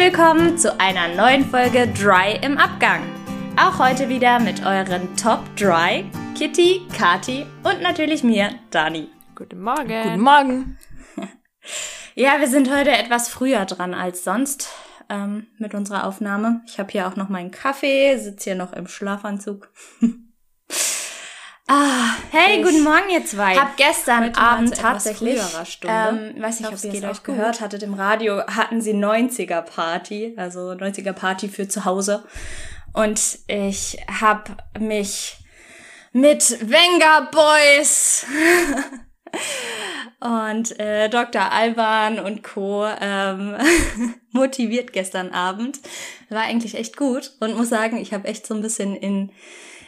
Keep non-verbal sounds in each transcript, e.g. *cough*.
willkommen zu einer neuen Folge Dry im Abgang. Auch heute wieder mit euren Top Dry, Kitty, Kati und natürlich mir, Dani. Guten Morgen. Guten Morgen. *laughs* Ja, wir sind heute etwas früher dran als sonst ähm, mit unserer Aufnahme. Ich habe hier auch noch meinen Kaffee, sitze hier noch im Schlafanzug. *laughs* ah, hey, guten Morgen ihr zwei. Hab gestern Heute Abend tatsächlich, ähm, weiß nicht, Ich ob ihr es auch euch gut. gehört hattet, im Radio hatten sie 90er Party, also 90er Party für zu Hause. Und ich habe mich mit Venga Boys *laughs* und äh, Dr. Alban und Co. Ähm, *laughs* motiviert gestern Abend. War eigentlich echt gut und muss sagen, ich habe echt so ein bisschen in,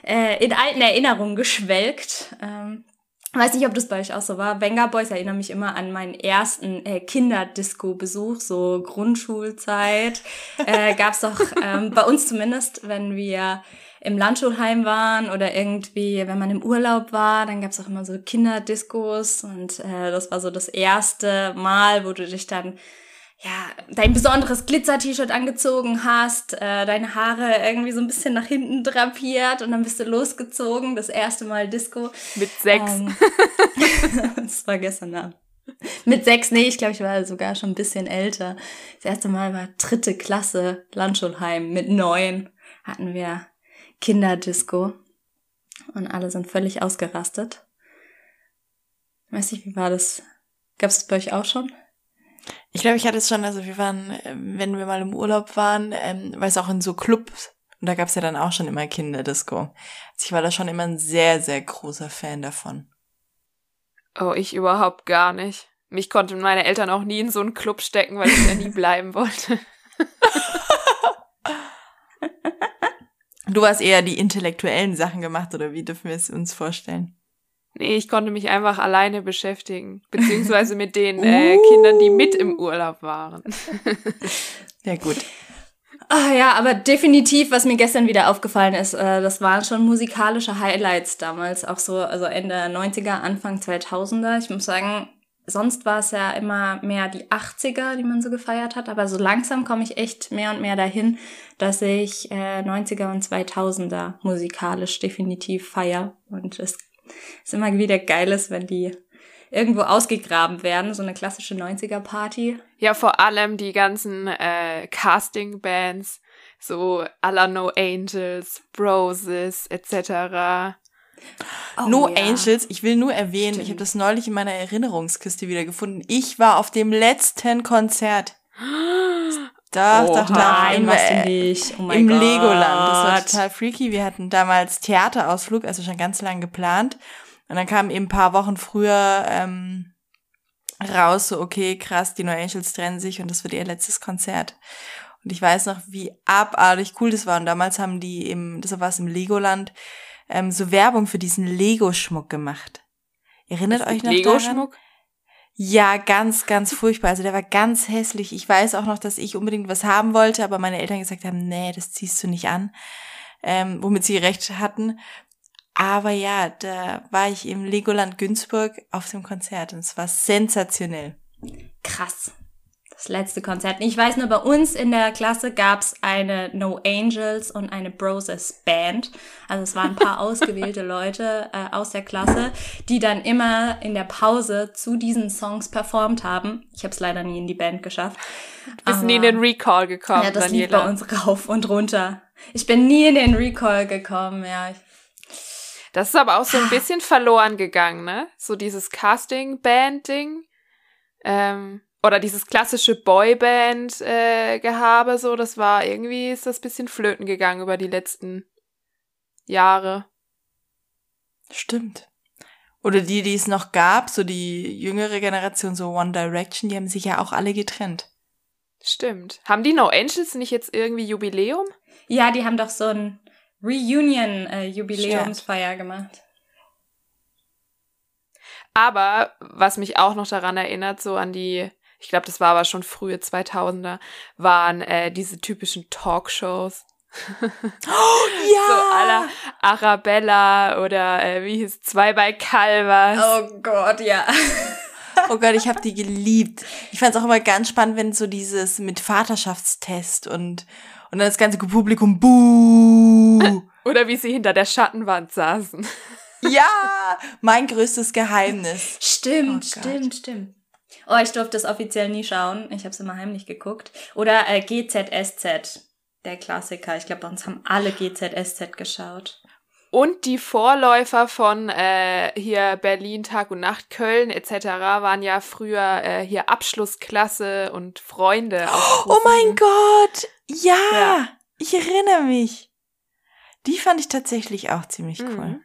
äh, in alten Erinnerungen geschwelgt. Ähm, weiß nicht, ob das bei euch auch so war. Venga Boys erinnern mich immer an meinen ersten äh, Kinderdisco-Besuch, so Grundschulzeit. Äh, *laughs* gab's doch ähm, bei uns zumindest, wenn wir im Landschulheim waren oder irgendwie, wenn man im Urlaub war, dann gab's auch immer so Kinderdiscos und äh, das war so das erste Mal, wo du dich dann ja, dein besonderes Glitzer-T-Shirt angezogen hast, äh, deine Haare irgendwie so ein bisschen nach hinten drapiert und dann bist du losgezogen, das erste Mal Disco. Mit sechs. Ähm, *laughs* das war gestern Abend. Mit sechs, nee, ich glaube, ich war sogar schon ein bisschen älter. Das erste Mal war dritte Klasse Landschulheim. Mit neun hatten wir Kinderdisco. Und alle sind völlig ausgerastet. Weiß nicht, wie war das? Gab es bei euch auch schon? Ich glaube, ich hatte es schon, also wir waren, äh, wenn wir mal im Urlaub waren, ähm, weil es auch in so Clubs, und da gab es ja dann auch schon immer Kinderdisco. Also ich war da schon immer ein sehr, sehr großer Fan davon. Oh, ich überhaupt gar nicht. Mich konnten meine Eltern auch nie in so einen Club stecken, weil ich da nie *laughs* bleiben wollte. Du hast eher die intellektuellen Sachen gemacht, oder wie dürfen wir es uns vorstellen? Nee, ich konnte mich einfach alleine beschäftigen. Beziehungsweise mit den äh, Kindern, die mit im Urlaub waren. *laughs* Ja, gut. Ah ja, aber definitiv, was mir gestern wieder aufgefallen ist, äh, das waren schon musikalische Highlights damals, auch so, also Ende 90er, Anfang 2000er. Ich muss sagen, sonst war es ja immer mehr die 80er, die man so gefeiert hat, aber so langsam komme ich echt mehr und mehr dahin, dass ich äh, 90er und 2000er musikalisch definitiv feier und es ist immer wieder geil ist, wenn die irgendwo ausgegraben werden, so eine klassische 90er Party. Ja, vor allem die ganzen äh, Casting-Bands, so à la No Angels, Broses, etc. Oh, no ja. Angels, ich will nur erwähnen, ich Stimmt. habe das neulich in meiner Erinnerungskiste wieder gefunden. Ich war auf dem letzten Konzert. Da, Oha. da, da, Nein, im, was du äh, nicht. Oh im Gott. Legoland. Das war total freaky. Wir hatten damals Theaterausflug, also schon ganz lang geplant. Und dann kam eben ein paar Wochen früher ähm, raus, so okay, krass, die No Angels trennen sich und das wird ihr letztes Konzert. Und ich weiß noch, wie abartig cool das war. Und damals haben die im, das war es im Legoland, ähm, so Werbung für diesen Lego-Schmuck gemacht. Erinnert euch noch daran? Ja, ganz, ganz furchtbar. Also der war ganz hässlich. Ich weiß auch noch, dass ich unbedingt was haben wollte, aber meine Eltern gesagt haben, nee, das ziehst du nicht an. Ähm, womit sie recht hatten. Aber ja, da war ich im Legoland Günzburg auf dem Konzert und es war sensationell. Krass. Das letzte Konzert. Ich weiß nur, bei uns in der Klasse gab's eine No Angels und eine Broses Band. Also es waren ein paar *laughs* ausgewählte Leute äh, aus der Klasse, die dann immer in der Pause zu diesen Songs performt haben. Ich habe es leider nie in die Band geschafft. Bist nie in den Recall gekommen, Ja, das lief Daniela. bei uns rauf und runter. Ich bin nie in den Recall gekommen, ja. Das ist aber auch so ein bisschen verloren gegangen, ne? So dieses Casting-Band-Ding. Ähm, oder dieses klassische Boyband-Gehabe, so, das war irgendwie, ist das bisschen flöten gegangen über die letzten Jahre. Stimmt. Oder die, die es noch gab, so die jüngere Generation, so One Direction, die haben sich ja auch alle getrennt. Stimmt. Haben die No Angels nicht jetzt irgendwie Jubiläum? ja, die haben doch so ein Reunion-Jubiläumsfeier gemacht. Aber was mich auch noch daran erinnert, so an die, ich glaube, das war aber schon frühe 2000er, waren äh, diese typischen Talkshows. *laughs* Oh, So aller Arabella oder äh, wie hieß Zwei bei Calvas. Oh Gott, ja. *laughs* Oh Gott, ich habe die geliebt. Ich fand es auch immer ganz spannend, wenn so dieses mit Vaterschaftstest und und dann das ganze Publikum buh. *laughs* Oder wie sie hinter der Schattenwand saßen. Ja, mein größtes Geheimnis. Stimmt, Oh stimmt, stimmt. Oh, ich durfte es offiziell nie schauen. Ich habe es immer heimlich geguckt. Oder äh, GZSZ, der Klassiker. Ich glaube, bei uns haben alle GZSZ geschaut. Und die Vorläufer von äh, hier Berlin, Tag und Nacht, Köln etc. waren ja früher äh, hier Abschlussklasse und Freunde. Oh mein. Gott. Ja, Ja. ich erinnere mich. Die fand ich tatsächlich auch ziemlich cool. Mhm.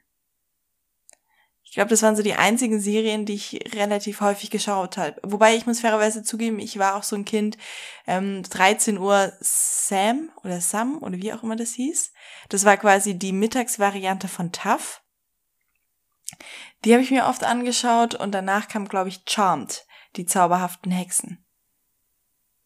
Ich glaube, das waren so die einzigen Serien, die ich relativ häufig geschaut habe. Wobei ich muss fairerweise zugeben, ich war auch so ein Kind, ähm, 13 Uhr Sam oder Sam oder wie auch immer das hieß. Das war quasi die Mittagsvariante von TAF. Die habe ich mir oft angeschaut und danach kam, glaube ich, Charmed, die zauberhaften Hexen.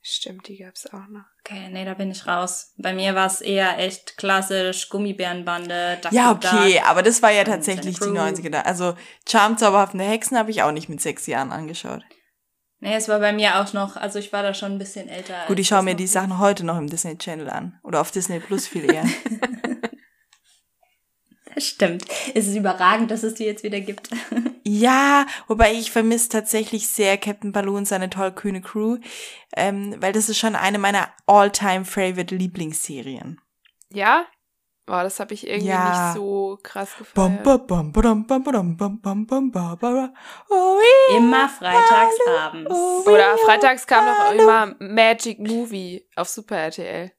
Stimmt, die gab's auch noch. Okay, nee, da bin ich raus. Bei mir war es eher echt klassisch Gummibärenbande. Duck Ja, okay, Duck. aber das war ja tatsächlich die seine Crew. 90er. da. Also Charmed, zauberhafte Hexen habe ich auch nicht mit sechs Jahren angeschaut. Nee, es war bei mir auch noch, also ich war da schon ein bisschen älter. Gut, ich schaue mir die. Sachen heute noch im Disney Channel an. Oder auf Disney Plus viel eher. *laughs* Das *laughs* stimmt. Es ist überragend, dass es die jetzt wieder gibt. *laughs* ja, wobei ich vermisse tatsächlich sehr Captain Baloo und seine tollkühne Crew. Ähm, weil das ist schon eine meiner all-time favorite Lieblingsserien. Ja? Boah, das habe ich irgendwie Ja. nicht so krass gefeiert. Immer freitags abends. oh, Oder freitags kam doch immer Magic Movie auf Super RTL.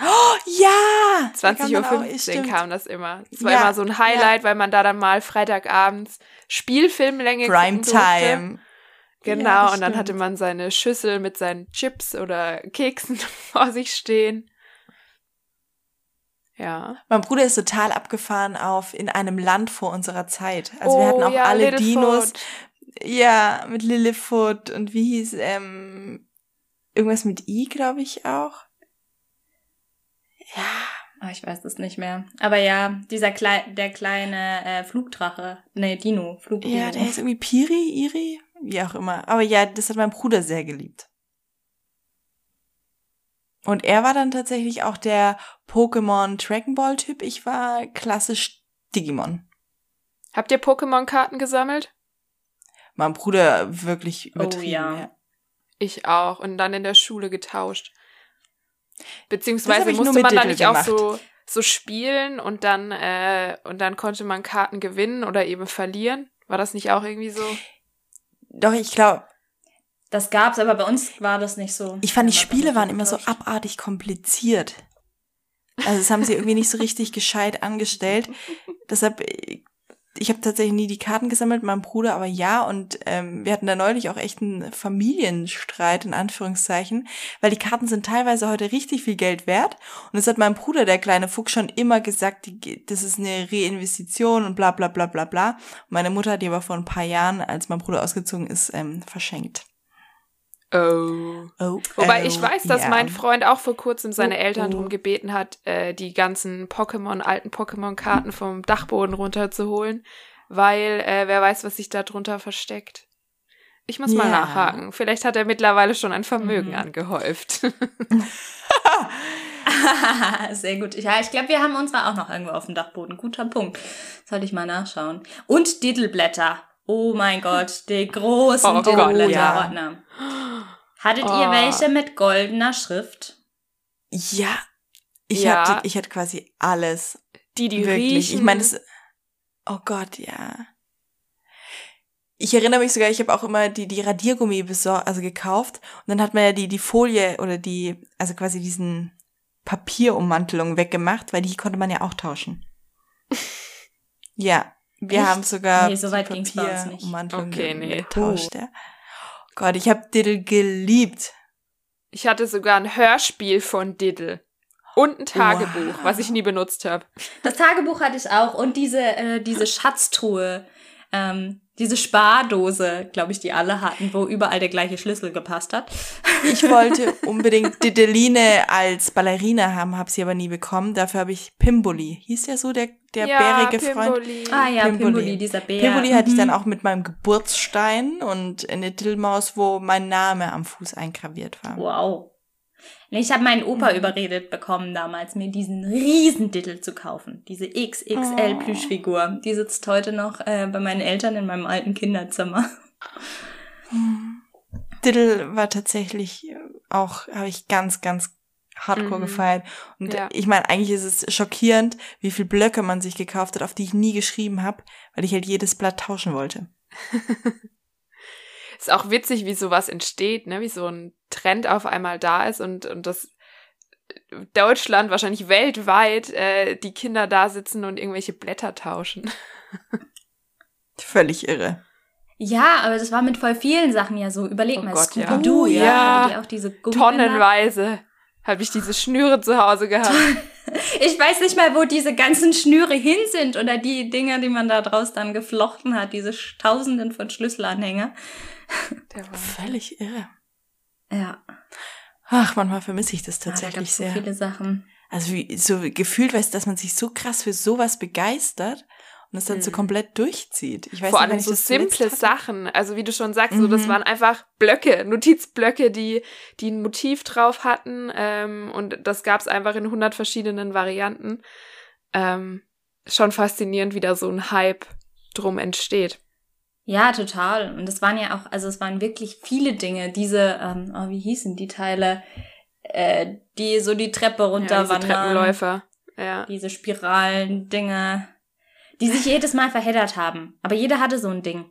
Ja! 20.15 Uhr kam das immer. Das war Ja, immer so ein Highlight, weil man da dann mal Freitagabends Spielfilmlänge durfte. Primetime. Genau, Ja, und dann stimmt. hatte man seine Schüssel mit seinen Chips oder Keksen *laughs* vor sich stehen. Ja. Mein Bruder ist total abgefahren auf in einem Land vor unserer Zeit. Also wir Oh, hatten auch ja, alle Littlefoot. Dinos. Ja, mit Lilliput und wie hieß, ähm, irgendwas mit I, glaube ich auch. Ja. Ah, ich weiß es nicht mehr. Aber ja, dieser Klei der kleine äh, Flugdrache. Nee, Dino. Flugdino. Ja, der ist irgendwie Piri, Iri, wie auch immer. Aber ja, das hat mein Bruder sehr geliebt. Und er war dann tatsächlich auch der Pokémon Dragon Ball Typ. Ich war klassisch Digimon. Habt ihr Pokémon-Karten gesammelt? Mein Bruder wirklich Oh, übertrieben. ja. ja. Ich auch. Und dann in der Schule getauscht. Beziehungsweise musste man da nicht auch gemacht. so, so spielen und dann, äh, und dann konnte man Karten gewinnen oder eben verlieren. War das nicht auch irgendwie so? Doch, ich glaube, Das gab's, aber bei uns war das nicht so. ich fand, die Spiele waren immer so abartig kompliziert. Also das haben sie irgendwie nicht so richtig gescheit angestellt. *laughs* Deshalb, äh, ich habe tatsächlich nie die Karten gesammelt, mein Bruder aber ja. Und ähm, wir hatten da neulich auch echt einen Familienstreit, in Anführungszeichen, weil die Karten sind teilweise heute richtig viel Geld wert. Und das hat mein Bruder, der kleine Fuchs, schon immer gesagt, die, das ist eine Reinvestition und bla bla bla bla bla. Und meine Mutter hat die aber vor ein paar Jahren, als mein Bruder ausgezogen ist, ähm, verschenkt. Oh. Oh, Wobei oh, ich weiß, dass ja. mein Freund auch vor kurzem seine Oh, Eltern oh. darum gebeten hat, äh, die ganzen Pokémon, alten Pokémon-Karten vom Dachboden runterzuholen, weil äh, wer weiß, was sich da drunter versteckt. Ich muss mal Ja. nachhaken. Vielleicht hat er mittlerweile schon ein Vermögen Mhm. angehäuft. *laughs* Sehr gut. Ja, ich glaube, wir haben unsere auch noch irgendwo auf dem Dachboden. Guter Punkt. Sollte ich mal nachschauen. Und Diddleblätter. Oh mein Gott, die großen Oh Gott, Diddleblätterordner. Hattet ihr Oh. welche mit goldener Schrift? Ja. Ich Ja. hatte, ich hatte quasi alles. Die, die Wirklich. riechen. Ich meine, das. Oh Gott, ja. Ich erinnere mich sogar, ich habe auch immer die, die Radiergummi besor also gekauft. Und dann hat man ja die, die Folie oder die, also quasi diesen Papierummantelung weggemacht, weil die konnte man ja auch tauschen. *laughs* ja. Wir Echt? haben sogar Nee, so weit ging's bei uns nicht. Okay, nee. getauscht. Ja. Gott, ich habe Diddle geliebt. ich hatte sogar ein Hörspiel von Diddle. Und ein Tagebuch, Wow. was ich nie benutzt habe. Das Tagebuch hatte ich auch und diese, äh, diese Schatztruhe. Ähm, diese Spardose, glaube ich, die alle hatten, wo überall der gleiche Schlüssel gepasst hat. Ich wollte *laughs* unbedingt Dideline als Ballerina haben, habe sie aber nie bekommen. Dafür habe ich Pimboli. Hieß der so, der, der Ja, bärige Pimboli. Freund? Ah ja, Pimboli. Pimboli, dieser Bär. Pimboli hatte ich dann Mhm. auch mit meinem Geburtsstein und eine Dillmaus, wo mein Name am Fuß eingraviert war. Wow. Ich habe meinen Opa Mhm. überredet bekommen damals, mir diesen Riesendittel zu kaufen. Diese XXL Oh. Plüschfigur. Die sitzt heute noch äh, bei meinen Eltern in meinem alten Kinderzimmer. *laughs* Diddle war tatsächlich äh, auch, habe ich ganz, ganz hardcore Mhm. gefeiert. Und Ja. ich meine, eigentlich ist es schockierend, wie viel Blöcke man sich gekauft hat, auf die ich nie geschrieben habe, weil ich halt jedes Blatt tauschen wollte. *laughs* Ist auch witzig, wie sowas entsteht, ne? Wie so ein Trend auf einmal da ist und, und das Deutschland, wahrscheinlich weltweit, äh, die Kinder da sitzen und irgendwelche Blätter tauschen. *laughs* Völlig irre. Ja, aber das war mit voll vielen Sachen ja so. Überleg Oh mal, Gott, ja. Scooby-Doo, Oh, ja. ja. hatte die auch diese Gummibänder. Tonnenweise habe ich diese Schnüre zu Hause gehabt. *laughs* Ich weiß nicht mal, wo diese ganzen Schnüre hin sind oder die Dinger, die man da draus dann geflochten hat, diese Tausenden von Schlüsselanhänger. Der *laughs* war Völlig irre. Ja, Ach, manchmal vermisse ich das Ah, da tatsächlich gab's so sehr. viele Sachen. Also wie so gefühlt weiß, dass man sich so krass für sowas begeistert und es dann so Mhm. komplett durchzieht. Ich weiß Vor nicht, allem ich so simple. Sachen. Also wie du schon sagst, so das Mhm. waren einfach Blöcke, Notizblöcke, die, die ein Motiv drauf hatten. Ähm, und das gab es einfach in 100 verschiedenen Varianten. Ähm, schon faszinierend, wie da so ein Hype drum entsteht. Ja, total. Und es waren ja auch, also es waren wirklich viele Dinge. Diese, ähm, oh, wie hießen die Teile, äh, die so die Treppe Ja, diese runterwandern. Treppenläufer. Ja. diese Spiralen, Dinge, die sich jedes Mal verheddert haben. Aber jeder hatte so ein Ding.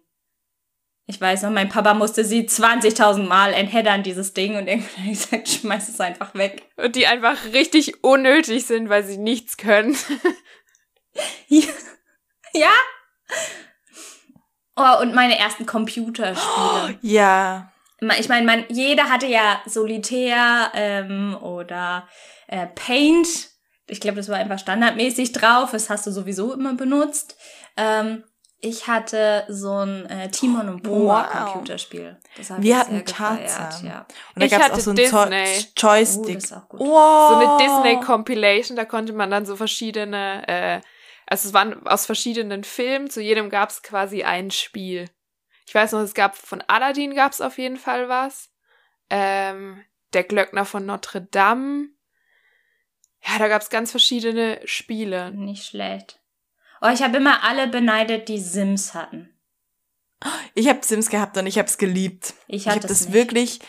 Ich weiß noch, mein Papa musste sie 20.000 Mal entheddern, dieses Ding, und irgendwann ich gesagt, schmeiß es einfach weg. Und die einfach richtig unnötig sind, weil sie nichts können. ja? Oh, und meine ersten Computerspiele. *gasps* Ja, Ich meine, man, jeder hatte ja Solitär ähm, oder äh, Paint. Ich glaube, das war einfach standardmäßig drauf. Das hast du sowieso immer benutzt. Ähm, ich hatte so ein äh, Timon und Pumba Wow. Computerspiel. Wir hatten Tarzan. Ja. und da Ich gab es auch so ein Disney. Oh, Joystick. das ist auch gut. wow. So eine Disney-Compilation, da konnte man dann so verschiedene, äh, also es waren aus verschiedenen Filmen, zu jedem gab es quasi ein Spiel. Ich weiß noch, es gab von Aladdin gab es auf jeden Fall was. Ähm, der Glöckner von Notre Dame. Ja, da gab es ganz verschiedene Spiele. Nicht schlecht. Oh, ich habe immer alle beneidet, die Sims hatten. Ich habe Sims gehabt und ich habe es geliebt. Ich Ich hatte habe es das nicht. wirklich.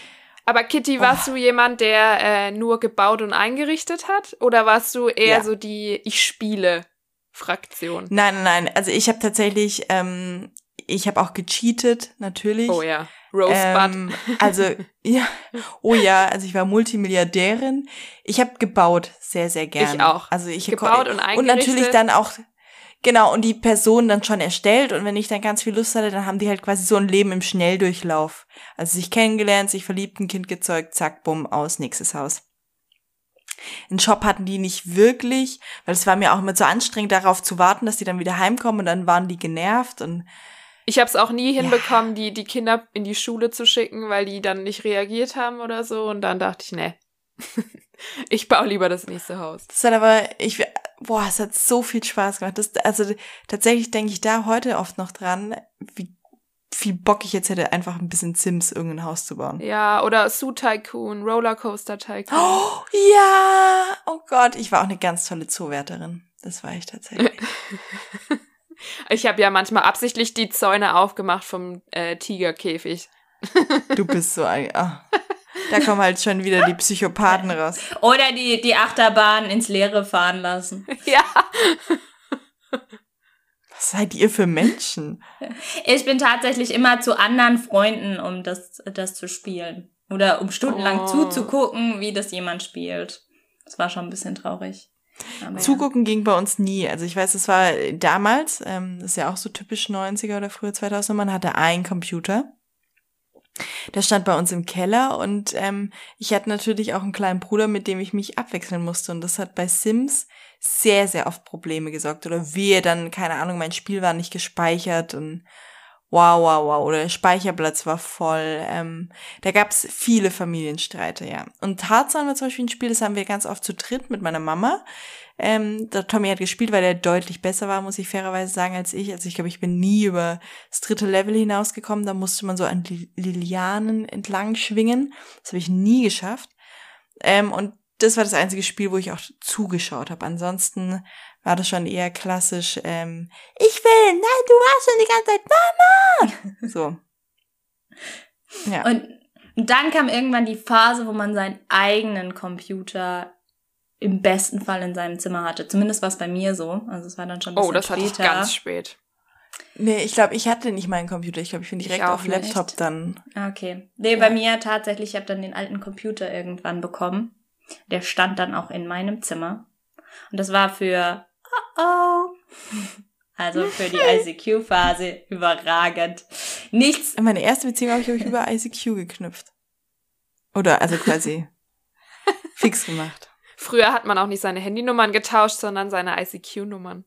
Aber Kitty, warst Oh. du jemand, der äh, nur gebaut und eingerichtet hat? Oder warst du eher Ja. so die Ich spiele Fraktion? Nein, nein, nein. Also ich habe tatsächlich, ähm, ich habe auch gecheatet, natürlich. Oh ja. Rosebud. Ähm, also, *laughs* ja, oh ja, also ich war Multimilliardärin. Ich habe gebaut sehr, sehr gerne. Ich auch. Also ich Gebaut und Und eingerichtet. natürlich dann auch, genau, und die Person dann schon erstellt. Und wenn ich dann ganz viel Lust hatte, dann haben die halt quasi so ein Leben im Schnelldurchlauf. Also sich kennengelernt, sich verliebt, ein Kind gezeugt, zack, bumm, aus, nächstes Haus. Einen Shop hatten die nicht wirklich, weil es war mir auch immer so anstrengend, darauf zu warten, dass die dann wieder heimkommen und dann waren die genervt und Ich habe es auch nie Ja. hinbekommen, die, die Kinder in die Schule zu schicken, weil die dann nicht reagiert haben oder so. Und dann dachte ich, nee, *laughs* ich baue lieber das nächste Haus. Das hat aber, ich, boah, es hat so viel Spaß gemacht. Das, also tatsächlich denke ich da heute oft noch dran, wie viel Bock ich jetzt hätte, einfach ein bisschen Sims irgendein Haus zu bauen. Ja, oder Zoo Tycoon, Rollercoaster Tycoon. Oh, ja, oh Gott, ich war auch eine ganz tolle Zoowärterin. Das war ich tatsächlich. *laughs* Ich habe ja manchmal absichtlich die Zäune aufgemacht vom äh, Tigerkäfig. *laughs* Du bist so ein, ah. Da kommen halt schon wieder die Psychopathen raus. Oder die, die Achterbahn ins Leere fahren lassen. *laughs* Ja. Seid ihr für Menschen? *laughs* Ich bin tatsächlich immer zu anderen Freunden, um das, das zu spielen. Oder um stundenlang Oh. zuzugucken, wie das jemand spielt. Das war schon ein bisschen traurig. Aber Zugucken ging bei uns nie. Also ich weiß, es war damals, ähm, das ist ja auch so typisch 90er oder früher 2000er, man hatte einen Computer. Der stand bei uns im Keller und ähm, ich hatte natürlich auch einen kleinen Bruder, mit dem ich mich abwechseln musste. Und das hat bei Sims sehr, sehr oft Probleme gesorgt. Oder wehe, dann, keine Ahnung, mein Spiel war nicht gespeichert und Wow, wow, wow. Oder der Speicherplatz war voll. Ähm, da gab's viele Familienstreite, ja. Und Tarzan war zum Beispiel ein Spiel, das haben wir ganz oft zu dritt mit meiner Mama. Ähm, der Tommy hat gespielt, weil er deutlich besser war, muss ich fairerweise sagen, als ich. Also ich glaube, ich bin nie über das dritte Level hinausgekommen. Da musste man so an Lilianen entlang schwingen. Das habe ich nie geschafft. Ähm, und das war das einzige Spiel, wo ich auch zugeschaut habe. Ansonsten war das schon eher klassisch, ähm, ich will, nein, du warst schon die ganze Zeit Mama. So. *laughs* Ja. Und dann kam irgendwann die Phase, wo man seinen eigenen Computer im besten Fall in seinem Zimmer hatte. Zumindest war es bei mir so. Also es war dann schon ein oh, bisschen später. Oh, das hatte ich ganz spät. Nee, ich glaube, ich hatte nicht meinen Computer. Ich glaube, ich bin direkt ich auf Laptop nicht. dann. Okay. Nee, ja. bei mir tatsächlich, ich habe dann den alten Computer irgendwann bekommen. Der stand dann auch in meinem Zimmer. Und das war für oh oh. Also für die *laughs* ICQ-Phase überragend. Nichts. Meine erste Beziehung habe ich, ich über ICQ geknüpft. Oder also quasi *laughs* fix gemacht. Früher hat man auch nicht seine Handynummern getauscht, sondern seine ICQ-Nummern.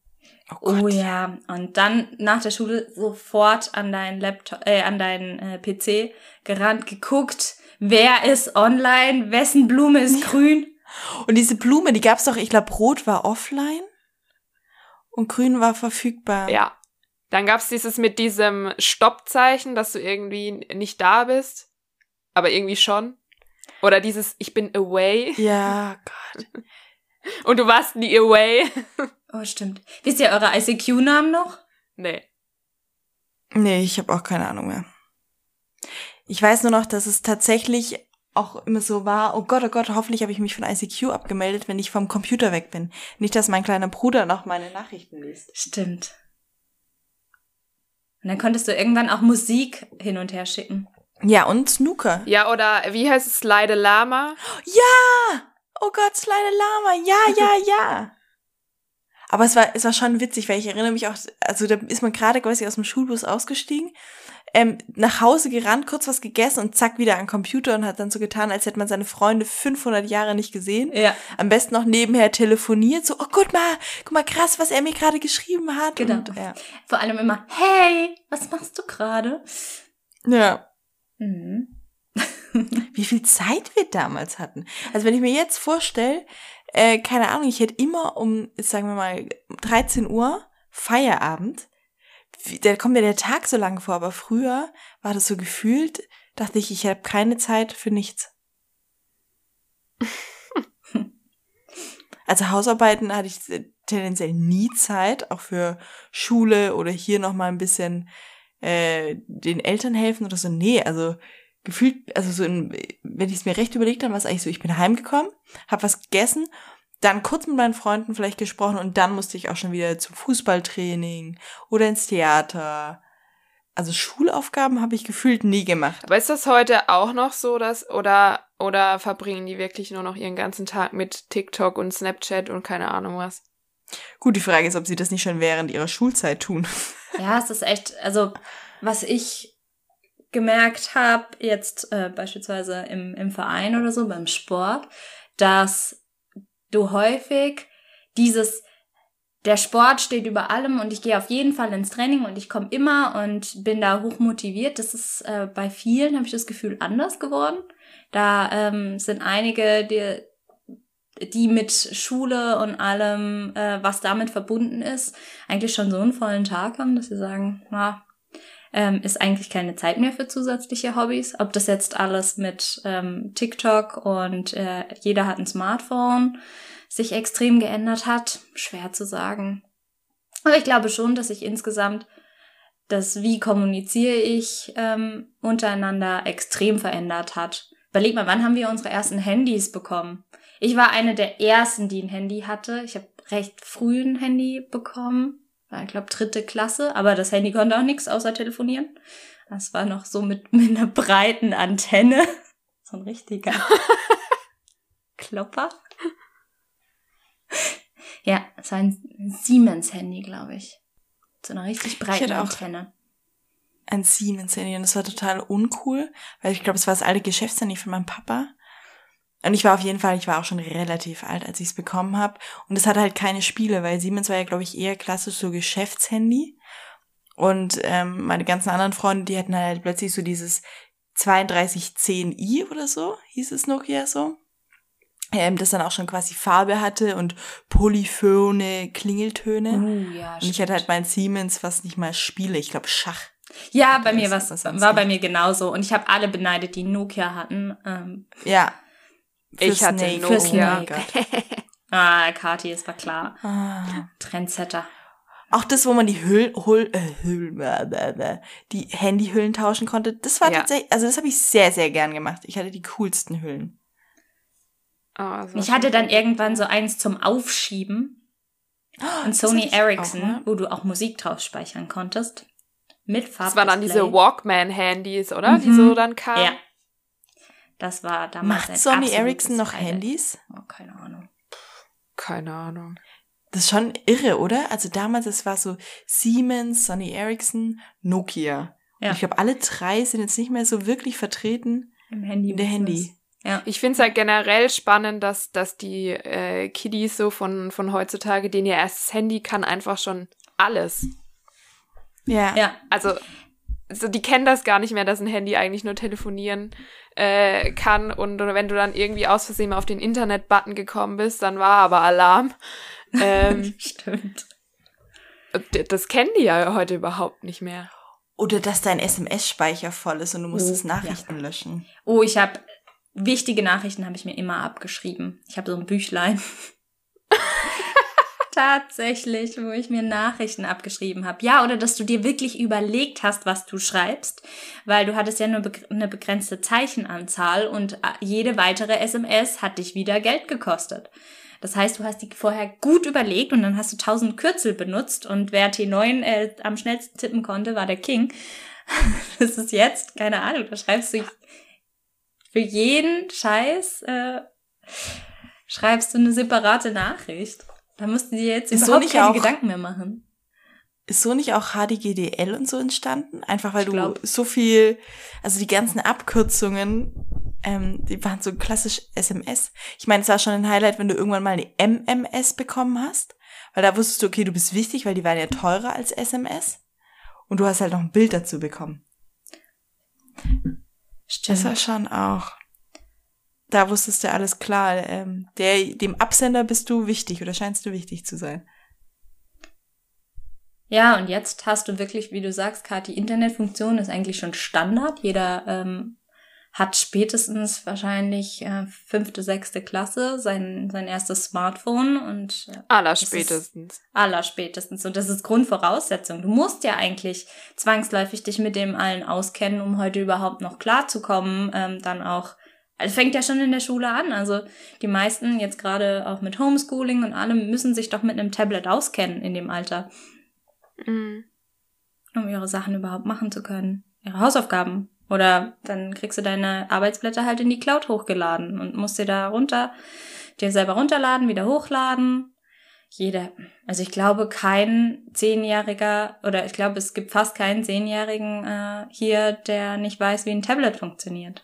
Oh, oh, ja, und dann nach der Schule sofort an deinen Laptop, äh, an deinen äh, PC gerannt, geguckt, wer ist online, wessen Blume ist grün. Und diese Blume, die gab's doch, ich glaube, Rot war offline und Grün war verfügbar. Ja. Dann gab's dieses mit diesem Stoppzeichen, dass du irgendwie nicht da bist, aber irgendwie schon. Oder dieses Ich bin away. Ja, *laughs* Gott. Und du warst nie away. Oh, stimmt. Wisst ihr eure ICQ-Namen noch? Nee. Nee, ich habe auch keine Ahnung mehr. Ich weiß nur noch, dass es tatsächlich auch immer so war, oh Gott, oh Gott, hoffentlich habe ich mich von ICQ abgemeldet, wenn ich vom Computer weg bin. Nicht, dass mein kleiner Bruder noch meine Nachrichten liest. Stimmt. Und dann konntest du irgendwann auch Musik hin und her schicken. Ja, und Snooker. Ja, oder wie heißt es, Slide Lama? Ja! Oh Gott, Slide Lama, ja, ja, ja. Aber es war, es war schon witzig, weil ich erinnere mich auch, also da ist man gerade quasi aus dem Schulbus ausgestiegen, ähm, nach Hause gerannt, kurz was gegessen und zack, wieder an Computer und hat dann so getan, als hätte man seine Freunde 500 Jahre nicht gesehen. Ja. Am besten noch nebenher telefoniert, so, oh, guck mal, guck mal, krass, was er mir gerade geschrieben hat. Genau. Und, ja. Vor allem immer, hey, was machst du gerade? Ja. Mhm. *laughs* Wie viel Zeit wir damals hatten. Also wenn ich mir jetzt vorstelle, äh, keine Ahnung, ich hätte immer um, sagen wir mal, 13 Uhr Feierabend. Da kommt mir der Tag so lange vor, aber früher war das so gefühlt, dachte ich, ich habe keine Zeit für nichts. *laughs* also Hausarbeiten hatte ich tendenziell nie Zeit, auch für Schule oder hier noch mal ein bisschen äh, den Eltern helfen oder so. Nee, also gefühlt, also so, in, wenn ich es mir recht überlegt habe, war es eigentlich so, ich bin heimgekommen, habe was gegessen, dann kurz mit meinen Freunden vielleicht gesprochen und dann musste ich auch schon wieder zum Fußballtraining oder ins Theater. Also Schulaufgaben habe ich gefühlt nie gemacht. Aber ist das heute auch noch so, dass oder oder verbringen die wirklich nur noch ihren ganzen Tag mit TikTok und Snapchat und keine Ahnung was? Gut, die Frage ist, ob sie das nicht schon während ihrer Schulzeit tun. *laughs* Ja, es ist echt, also was ich gemerkt habe, jetzt äh, beispielsweise im, im Verein oder so, beim Sport, dass du häufig dieses, der Sport steht über allem und ich gehe auf jeden Fall ins Training und ich komme immer und bin da hoch motiviert. Das ist äh, bei vielen, habe ich das Gefühl, anders geworden. Da ähm, sind einige, die, die mit Schule und allem, äh, was damit verbunden ist, eigentlich schon so einen vollen Tag haben, dass sie sagen, na, ähm, ist eigentlich keine Zeit mehr für zusätzliche Hobbys. Ob das jetzt alles mit ähm, TikTok und äh, jeder hat ein Smartphone sich extrem geändert hat, schwer zu sagen. Aber ich glaube schon, dass sich insgesamt das, wie kommuniziere ich ähm, untereinander, extrem verändert hat. Überleg mal, wann haben wir unsere ersten Handys bekommen? Ich war eine der ersten, die ein Handy hatte. Ich habe recht früh ein Handy bekommen ich glaube, dritte Klasse, aber das Handy konnte auch nichts außer telefonieren. Das war noch so mit, *laughs* mit einer breiten Antenne. So ein richtiger *laughs* Klopper. Ja, es war ein Siemens-Handy, glaube ich. So eine richtig breite Antenne. Ein Siemens-Handy und das war total uncool, weil ich glaube, es war das alte Geschäftshandy von meinem Papa. Und ich war auf jeden Fall, ich war auch schon relativ alt, als ich es bekommen habe. Und es hatte halt keine Spiele, weil Siemens war ja, glaube ich, eher klassisch so Geschäftshandy. Und ähm, meine ganzen anderen Freunde, die hatten halt plötzlich so dieses 3210i oder so, hieß es Nokia so. Ähm, das dann auch schon quasi Farbe hatte und polyphone Klingeltöne. Uh, ja, und ich hatte halt mein Siemens, was nicht mal Spiele, ich glaube Schach. Ja, bei mir was war bei mir genauso. Und ich habe alle beneidet, die Nokia hatten. Ähm, ja. Ich hatte Snake. Nokia. ah, Kati, es war klar. Ah. Trendsetter. Auch das, wo man die Hüllen, Hüll, äh, Hüll, die Handyhüllen tauschen konnte, das war ja. tatsächlich, also das habe ich sehr, sehr gern gemacht. Ich hatte die coolsten Hüllen. Oh, ich hatte dann irgendwann so eins zum Aufschieben. Oh, und Sony Ericsson, auch, ne? wo du auch Musik drauf speichern konntest. Mit Farb. Das waren dann diese Walkman-Handys, oder? Mhm. Die so dann kamen. Ja. Das war damals Macht Sony Ericsson noch Highlight. Handys? Oh, keine Ahnung. Keine Ahnung. Das ist schon irre, oder? Also damals, es war so Siemens, Sony Ericsson, Nokia. Ja. Und ich glaube, alle drei sind jetzt nicht mehr so wirklich vertreten im Handy. In der Handy. Ja. Ich finde es halt generell spannend, dass, dass die äh, Kiddies so von, von heutzutage, denen ihr erstes Handy kann einfach schon alles. Ja. Ja. Also, also die kennen das gar nicht mehr, dass ein Handy eigentlich nur telefonieren äh, kann. Und oder wenn du dann irgendwie aus Versehen mal auf den Internet-Button gekommen bist, dann war aber Alarm. Ähm, *laughs* Stimmt. Das kennen die ja heute überhaupt nicht mehr. Oder dass dein SMS-Speicher voll ist und du musstest oh, Nachrichten ja. löschen. Oh, ich habe wichtige Nachrichten habe ich mir immer abgeschrieben. Ich habe so ein Büchlein. Tatsächlich, wo ich mir Nachrichten abgeschrieben habe. Ja, oder dass du dir wirklich überlegt hast, was du schreibst, weil du hattest ja nur eine begrenzte Zeichenanzahl und äh, jede weitere SMS hat dich wieder Geld gekostet. Das heißt, du hast die vorher gut überlegt und dann hast du tausend Kürzel benutzt und wer T9 äh, am schnellsten tippen konnte, war der King. *laughs* das ist jetzt, keine Ahnung, da schreibst du für jeden Scheiß äh, schreibst du eine separate Nachricht. Da musst du dir jetzt ist überhaupt so keine auch, Gedanken mehr machen. Ist so nicht auch HDGDL und so entstanden? Einfach weil du so viel, also die ganzen Abkürzungen, ähm, die waren so klassisch SMS. Ich meine, es war schon ein Highlight, wenn du irgendwann mal eine MMS bekommen hast, weil da wusstest du, okay, du bist wichtig, weil die waren ja teurer als SMS. Und du hast halt noch ein Bild dazu bekommen. Stimmt. Das war schon auch. Da wusstest du alles klar. Ähm, der, dem Absender bist du wichtig oder scheinst du wichtig zu sein. Ja, und jetzt hast du wirklich, wie du sagst, Kathi, Internetfunktion ist eigentlich schon Standard. Jeder ähm, hat spätestens wahrscheinlich äh, fünfte, sechste Klasse sein, sein erstes Smartphone und äh, aller spätestens. Aller spätestens. Und das ist Grundvoraussetzung. Du musst ja eigentlich zwangsläufig dich mit dem allen auskennen, um heute überhaupt noch klarzukommen. Ähm, dann auch, also fängt ja schon in der Schule an. Also die meisten jetzt gerade auch mit Homeschooling und allem müssen sich doch mit einem Tablet auskennen in dem Alter. Mhm. Um ihre Sachen überhaupt machen zu können. Ihre Hausaufgaben oder dann kriegst du deine Arbeitsblätter halt in die Cloud hochgeladen und musst dir da runter, dir selber runterladen, wieder hochladen. Jeder, also ich glaube, kein Zehnjähriger oder ich glaube, es gibt fast keinen Zehnjährigen äh, hier, der nicht weiß, wie ein Tablet funktioniert.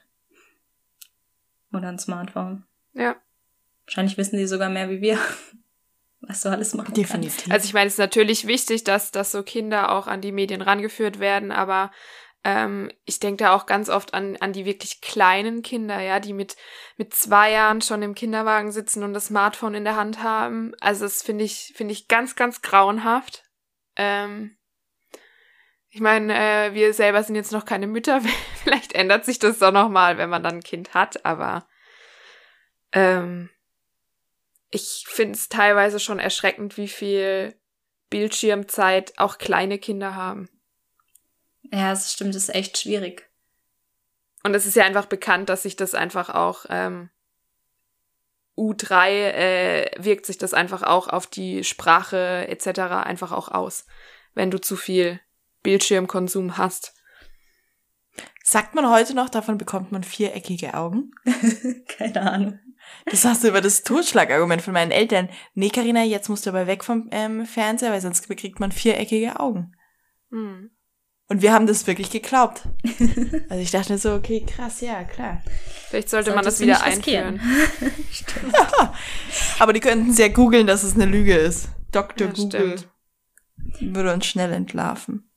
Oder ein Smartphone. Ja. Wahrscheinlich wissen sie sogar mehr wie wir, *laughs* was du alles machen Definitiv. Kannst. Also ich meine, es ist natürlich wichtig, dass, dass so Kinder auch an die Medien rangeführt werden, aber ähm, ich denke da auch ganz oft an, an die wirklich kleinen Kinder, ja, die mit, mit zwei Jahren schon im Kinderwagen sitzen und das Smartphone in der Hand haben. Also das finde ich, finde ich ganz, ganz grauenhaft. Ähm, ich meine, äh, wir selber sind jetzt noch keine Mütter. *laughs* Vielleicht ändert sich das doch noch mal, wenn man dann ein Kind hat. Aber ähm, ich finde es teilweise schon erschreckend, wie viel Bildschirmzeit auch kleine Kinder haben. Ja, das stimmt, das ist echt schwierig. Und es ist ja einfach bekannt, dass sich das einfach auch ähm, U3 äh, wirkt sich das einfach auch auf die Sprache etc. einfach auch aus, wenn du zu viel Bildschirmkonsum hast. Sagt man heute noch, davon bekommt man viereckige Augen? *laughs* Keine Ahnung. Das hast du über das Totschlagargument von meinen Eltern. Nee, Carina, jetzt musst du aber weg vom ähm, Fernseher, weil sonst bekriegt man viereckige Augen. Hm. Und wir haben das wirklich geglaubt. *laughs* Also ich dachte so, okay, krass, ja, klar. Vielleicht sollte, sollte man das wieder einführen. *laughs* ja, aber die könnten sehr googeln, dass es eine Lüge ist. Dr. Ja, Google stimmt. würde uns schnell entlarven.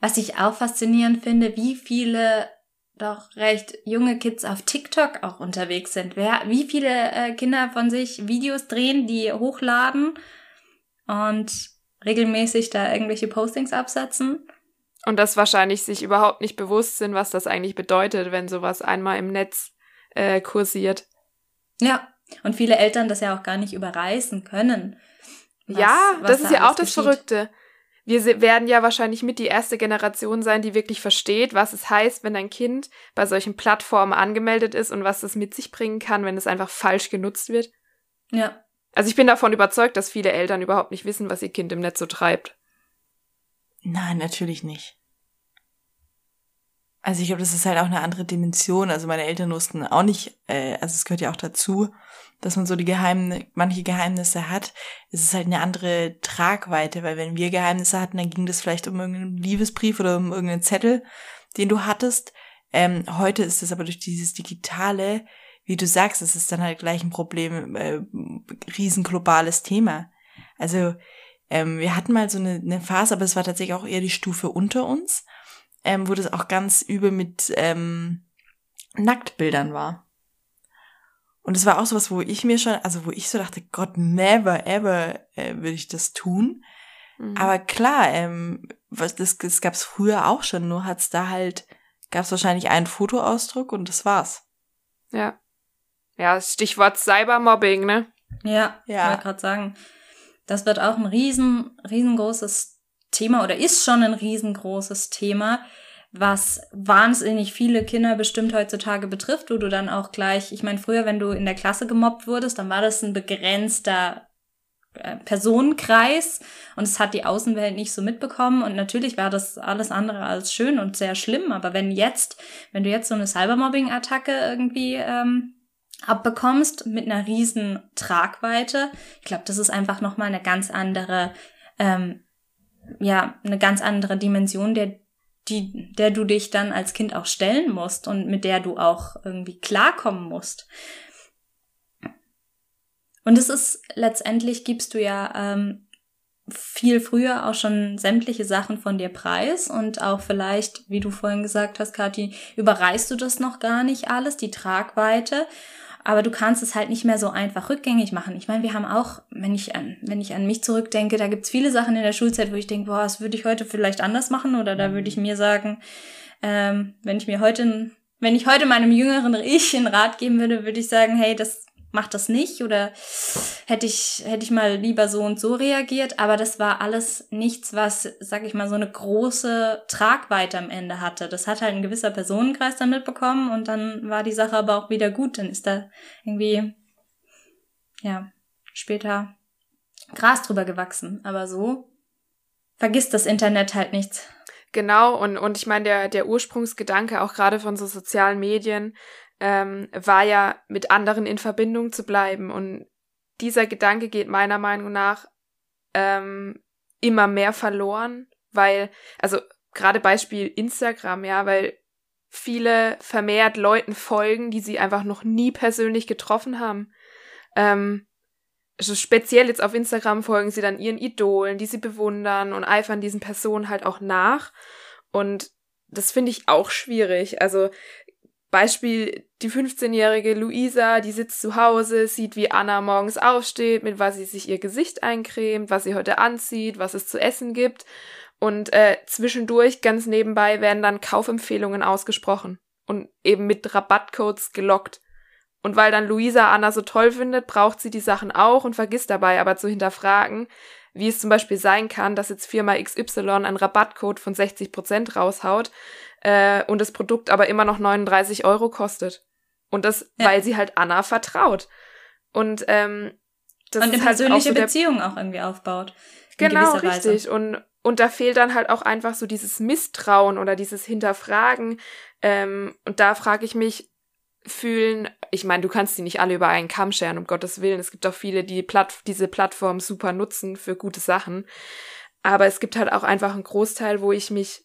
Was ich auch faszinierend finde, wie viele doch recht junge Kids auf TikTok auch unterwegs sind. Wer, wie viele äh, Kinder von sich Videos drehen, die hochladen und regelmäßig da irgendwelche Postings absetzen. Und das wahrscheinlich sich überhaupt nicht bewusst sind, was das eigentlich bedeutet, wenn sowas einmal im Netz äh, kursiert. Ja, und viele Eltern das ja auch gar nicht überreißen können. Was, ja, was das da ist ja auch das geschieht. Verrückte. Wir werden ja wahrscheinlich mit die erste Generation sein, die wirklich versteht, was es heißt, wenn ein Kind bei solchen Plattformen angemeldet ist und was das mit sich bringen kann, wenn es einfach falsch genutzt wird. Ja. Also ich bin davon überzeugt, dass viele Eltern überhaupt nicht wissen, was ihr Kind im Netz so treibt. Nein, natürlich nicht. Also ich glaube, das ist halt auch eine andere Dimension. Also meine Eltern wussten auch nicht, äh, also es gehört ja auch dazu, dass man so die Geheimnisse, manche Geheimnisse hat. Es ist halt eine andere Tragweite, weil wenn wir Geheimnisse hatten, dann ging das vielleicht um irgendeinen Liebesbrief oder um irgendeinen Zettel, den du hattest. Ähm, heute ist es aber durch dieses Digitale wie du sagst, es ist dann halt gleich ein Problem, äh, riesenglobales Thema. Also ähm, wir hatten mal so eine, eine Phase, aber es war tatsächlich auch eher die Stufe unter uns, ähm, wo das auch ganz übel mit ähm, Nacktbildern war. Und es war auch sowas, wo ich mir schon, also wo ich so dachte, Gott, never ever äh, würde ich das tun. Mhm. Aber klar, ähm, was das, das gab es früher auch schon, nur hat's da halt, gab es wahrscheinlich einen Fotoausdruck und das war's. Ja. Ja, Stichwort Cybermobbing, ne? Ja, ja. ich wollte gerade sagen, das wird auch ein riesen, riesengroßes Thema oder ist schon ein riesengroßes Thema, was wahnsinnig viele Kinder bestimmt heutzutage betrifft, wo du dann auch gleich, ich meine, früher, wenn du in der Klasse gemobbt wurdest, dann war das ein begrenzter äh, Personenkreis und es hat die Außenwelt nicht so mitbekommen und natürlich war das alles andere als schön und sehr schlimm, aber wenn jetzt, wenn du jetzt so eine Cybermobbing-Attacke irgendwie ähm, abbekommst mit einer riesen Tragweite. Ich glaube, das ist einfach nochmal eine ganz andere, ähm, ja, eine ganz andere Dimension, der, die, der du dich dann als Kind auch stellen musst und mit der du auch irgendwie klarkommen musst. Und es ist letztendlich gibst du ja ähm, viel früher auch schon sämtliche Sachen von dir preis und auch vielleicht, wie du vorhin gesagt hast, Kathi, überreißt du das noch gar nicht alles, die Tragweite aber du kannst es halt nicht mehr so einfach rückgängig machen. Ich meine, wir haben auch, wenn ich an, wenn ich an mich zurückdenke, da gibt's viele Sachen in der Schulzeit, wo ich denke, boah, das würde ich heute vielleicht anders machen oder da würde ich mir sagen, ähm, wenn ich mir heute, wenn ich heute meinem jüngeren Ich einen Rat geben würde, würde ich sagen, hey, das mach das nicht oder hätte ich, hätte ich mal lieber so und so reagiert. Aber das war alles nichts, was, sag ich mal, so eine große Tragweite am Ende hatte. Das hat halt ein gewisser Personenkreis dann mitbekommen und dann war die Sache aber auch wieder gut. Dann ist da irgendwie, ja, später Gras drüber gewachsen. Aber so vergisst das Internet halt nichts. Genau, und, und ich meine, der, der Ursprungsgedanke auch gerade von so sozialen Medien ähm, war ja, mit anderen in Verbindung zu bleiben. Und dieser Gedanke geht meiner Meinung nach ähm, immer mehr verloren, weil, also gerade Beispiel Instagram, ja, weil viele vermehrt Leuten folgen, die sie einfach noch nie persönlich getroffen haben. Ähm, also speziell jetzt auf Instagram folgen sie dann ihren Idolen, die sie bewundern und eifern diesen Personen halt auch nach. Und das finde ich auch schwierig. Also Beispiel die 15-jährige Luisa, die sitzt zu Hause, sieht, wie Anna morgens aufsteht, mit was sie sich ihr Gesicht eincremt, was sie heute anzieht, was es zu essen gibt. Und äh, zwischendurch, ganz nebenbei, werden dann Kaufempfehlungen ausgesprochen und eben mit Rabattcodes gelockt. Und weil dann Luisa Anna so toll findet, braucht sie die Sachen auch und vergisst dabei aber zu hinterfragen, wie es zum Beispiel sein kann, dass jetzt Firma XY einen Rabattcode von 60% raushaut, äh, und das Produkt aber immer noch 39 Euro kostet. Und das, ja. weil sie halt Anna vertraut. Und ähm, das und eine ist halt persönliche auch so Beziehung auch irgendwie aufbaut. Genau, richtig. Und und da fehlt dann halt auch einfach so dieses Misstrauen oder dieses Hinterfragen. Ähm, und da frage ich mich, fühlen, ich meine, du kannst die nicht alle über einen Kamm scheren, um Gottes Willen. Es gibt auch viele, die Platt, diese Plattform super nutzen für gute Sachen. Aber es gibt halt auch einfach einen Großteil, wo ich mich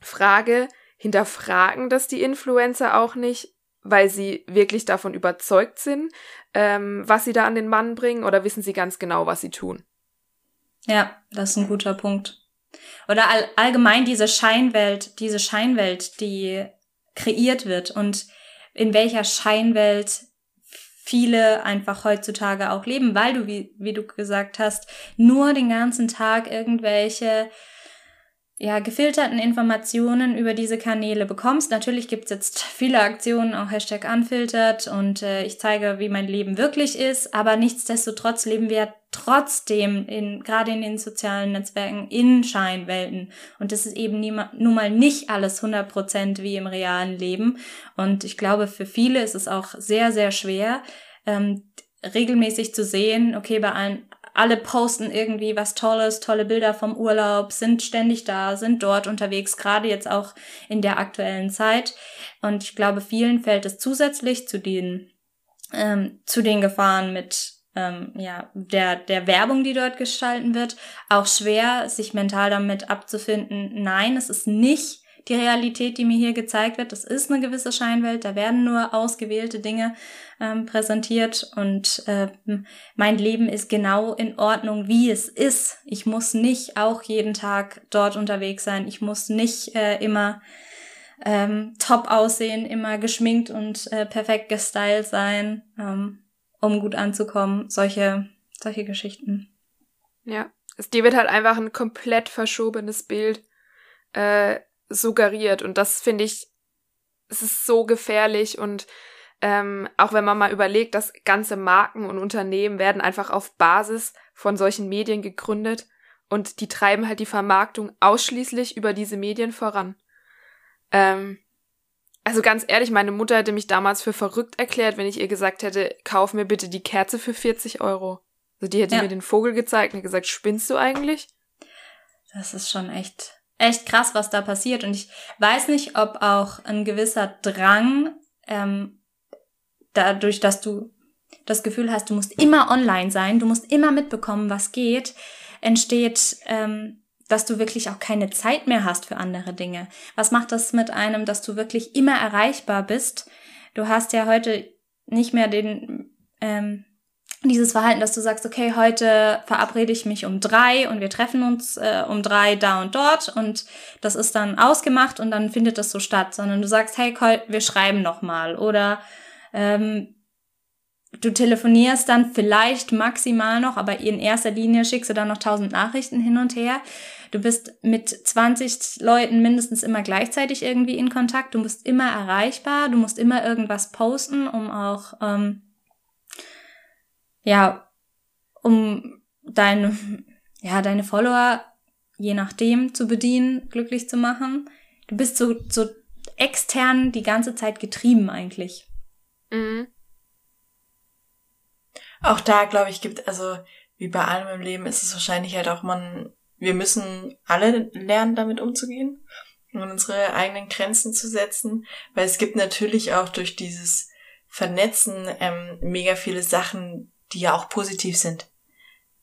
Frage, hinterfragen das die Influencer auch nicht, weil sie wirklich davon überzeugt sind, ähm, was sie da an den Mann bringen, oder wissen sie ganz genau, was sie tun? Ja, das ist ein guter Punkt. oder all, allgemein diese Scheinwelt, diese Scheinwelt, die kreiert wird und in welcher Scheinwelt viele einfach heutzutage auch leben, weil du, wie, wie du gesagt hast, nur den ganzen Tag irgendwelche ja, gefilterten Informationen über diese Kanäle bekommst. Natürlich gibt's jetzt viele Aktionen, auch Hashtag unfiltert und äh, ich zeige, wie mein Leben wirklich ist, aber nichtsdestotrotz leben wir trotzdem in, gerade in den sozialen Netzwerken in Scheinwelten. Und das ist eben nun mal nicht alles 100% wie im realen Leben. Und ich glaube, für viele ist es auch sehr, sehr schwer, ähm, regelmäßig zu sehen, okay, bei allen alle posten irgendwie was Tolles, tolle Bilder vom Urlaub, sind ständig da, sind dort unterwegs, gerade jetzt auch in der aktuellen Zeit. Und ich glaube, vielen fällt es zusätzlich zu den, ähm, zu den Gefahren mit ähm, ja, der, der Werbung, die dort gestalten wird, auch schwer, sich mental damit abzufinden. Nein, es ist nicht die Realität, die mir hier gezeigt wird. Das ist eine gewisse Scheinwelt, da werden nur ausgewählte Dinge ähm, präsentiert und äh, mein Leben ist genau in Ordnung, wie es ist. Ich muss nicht auch jeden Tag dort unterwegs sein. Ich muss nicht äh, immer ähm, top aussehen, immer geschminkt und äh, perfekt gestylt sein, ähm, um gut anzukommen. Solche, solche Geschichten. Ja, es dir wird halt einfach ein komplett verschobenes Bild äh, suggeriert und das finde ich, es ist so gefährlich und ähm, auch wenn man mal überlegt, dass ganze Marken und Unternehmen werden einfach auf Basis von solchen Medien gegründet und die treiben halt die Vermarktung ausschließlich über diese Medien voran. Ähm, also ganz ehrlich, meine Mutter hätte mich damals für verrückt erklärt, wenn ich ihr gesagt hätte, kauf mir bitte die Kerze für 40 Euro. Also die hätte ja. mir den Vogel gezeigt und gesagt, spinnst du eigentlich? Das ist schon echt, echt krass, was da passiert. Und ich weiß nicht, ob auch ein gewisser Drang ähm, dadurch, dass du das Gefühl hast, du musst immer online sein, du musst immer mitbekommen, was geht, entsteht, ähm, dass du wirklich auch keine Zeit mehr hast für andere Dinge. Was macht das mit einem, dass du wirklich immer erreichbar bist? Du hast ja heute nicht mehr den ähm, dieses Verhalten, dass du sagst, okay, heute verabrede ich mich um drei und wir treffen uns äh, um drei da und dort und das ist dann ausgemacht und dann findet das so statt, sondern du sagst, hey, wir schreiben noch mal oder ähm, du telefonierst dann vielleicht maximal noch, aber in erster Linie schickst du dann noch tausend Nachrichten hin und her. Du bist mit 20 Leuten mindestens immer gleichzeitig irgendwie in Kontakt. Du bist immer erreichbar. Du musst immer irgendwas posten, um auch, ähm, ja, um deine, ja, deine Follower je nachdem zu bedienen, glücklich zu machen. Du bist so, so extern die ganze Zeit getrieben eigentlich. Mhm. Auch da, glaube ich, gibt, also wie bei allem im Leben ist es wahrscheinlich halt auch, man, wir müssen alle lernen, damit umzugehen und unsere eigenen Grenzen zu setzen, weil es gibt natürlich auch durch dieses Vernetzen ähm, mega viele Sachen, die ja auch positiv sind.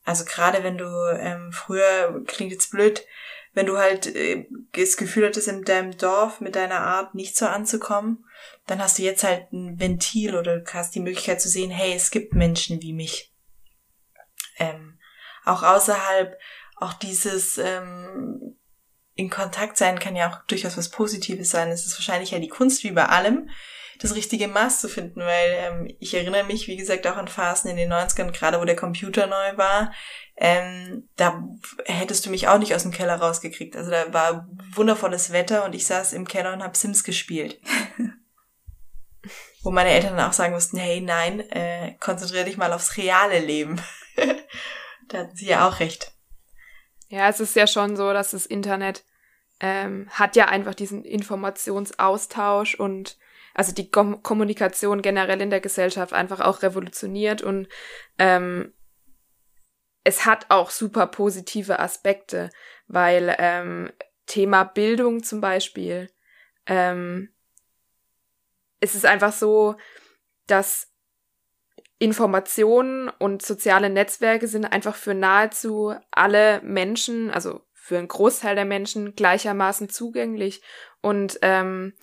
Also gerade wenn du ähm, früher, klingt jetzt blöd, wenn du halt äh, das Gefühl hattest, in deinem Dorf mit deiner Art nicht so anzukommen, dann hast du jetzt halt ein Ventil oder du hast die Möglichkeit zu sehen, hey, es gibt Menschen wie mich. Ähm, auch außerhalb, auch dieses ähm, in Kontakt sein kann ja auch durchaus was Positives sein. Es ist wahrscheinlich ja die Kunst wie bei allem, das richtige Maß zu finden, weil ähm, ich erinnere mich, wie gesagt, auch an Phasen in den 90ern, gerade wo der Computer neu war, ähm, da hättest du mich auch nicht aus dem Keller rausgekriegt. Also da war wundervolles Wetter und ich saß im Keller und habe Sims gespielt. *laughs* Wo meine Eltern auch sagen mussten, hey, nein, äh, konzentriere dich mal aufs reale Leben. *laughs* da hatten sie ja auch recht. Ja, es ist ja schon so, dass das Internet ähm, hat ja einfach diesen Informationsaustausch und also die Kom Kommunikation generell in der Gesellschaft einfach auch revolutioniert und ähm, es hat auch super positive Aspekte, weil ähm, Thema Bildung zum Beispiel ähm, es ist einfach so, dass Informationen und soziale Netzwerke sind einfach für nahezu alle Menschen, also für einen Großteil der Menschen gleichermaßen zugänglich und ähm,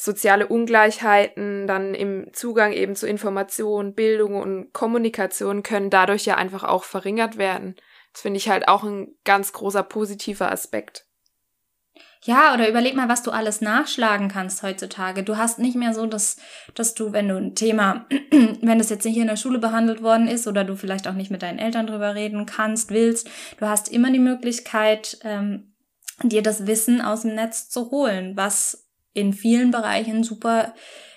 soziale Ungleichheiten dann im Zugang eben zu Information, Bildung und Kommunikation können dadurch ja einfach auch verringert werden, Das finde ich halt auch ein ganz großer positiver Aspekt. Ja, oder überleg mal, was du alles nachschlagen kannst heutzutage. Du hast nicht mehr so, dass, dass du, wenn du ein Thema, *clears throat* wenn das jetzt nicht in der Schule behandelt worden ist oder du vielleicht auch nicht mit deinen Eltern drüber reden kannst, willst, du hast immer die Möglichkeit, ähm, dir das Wissen aus dem Netz zu holen, was in vielen Bereichen super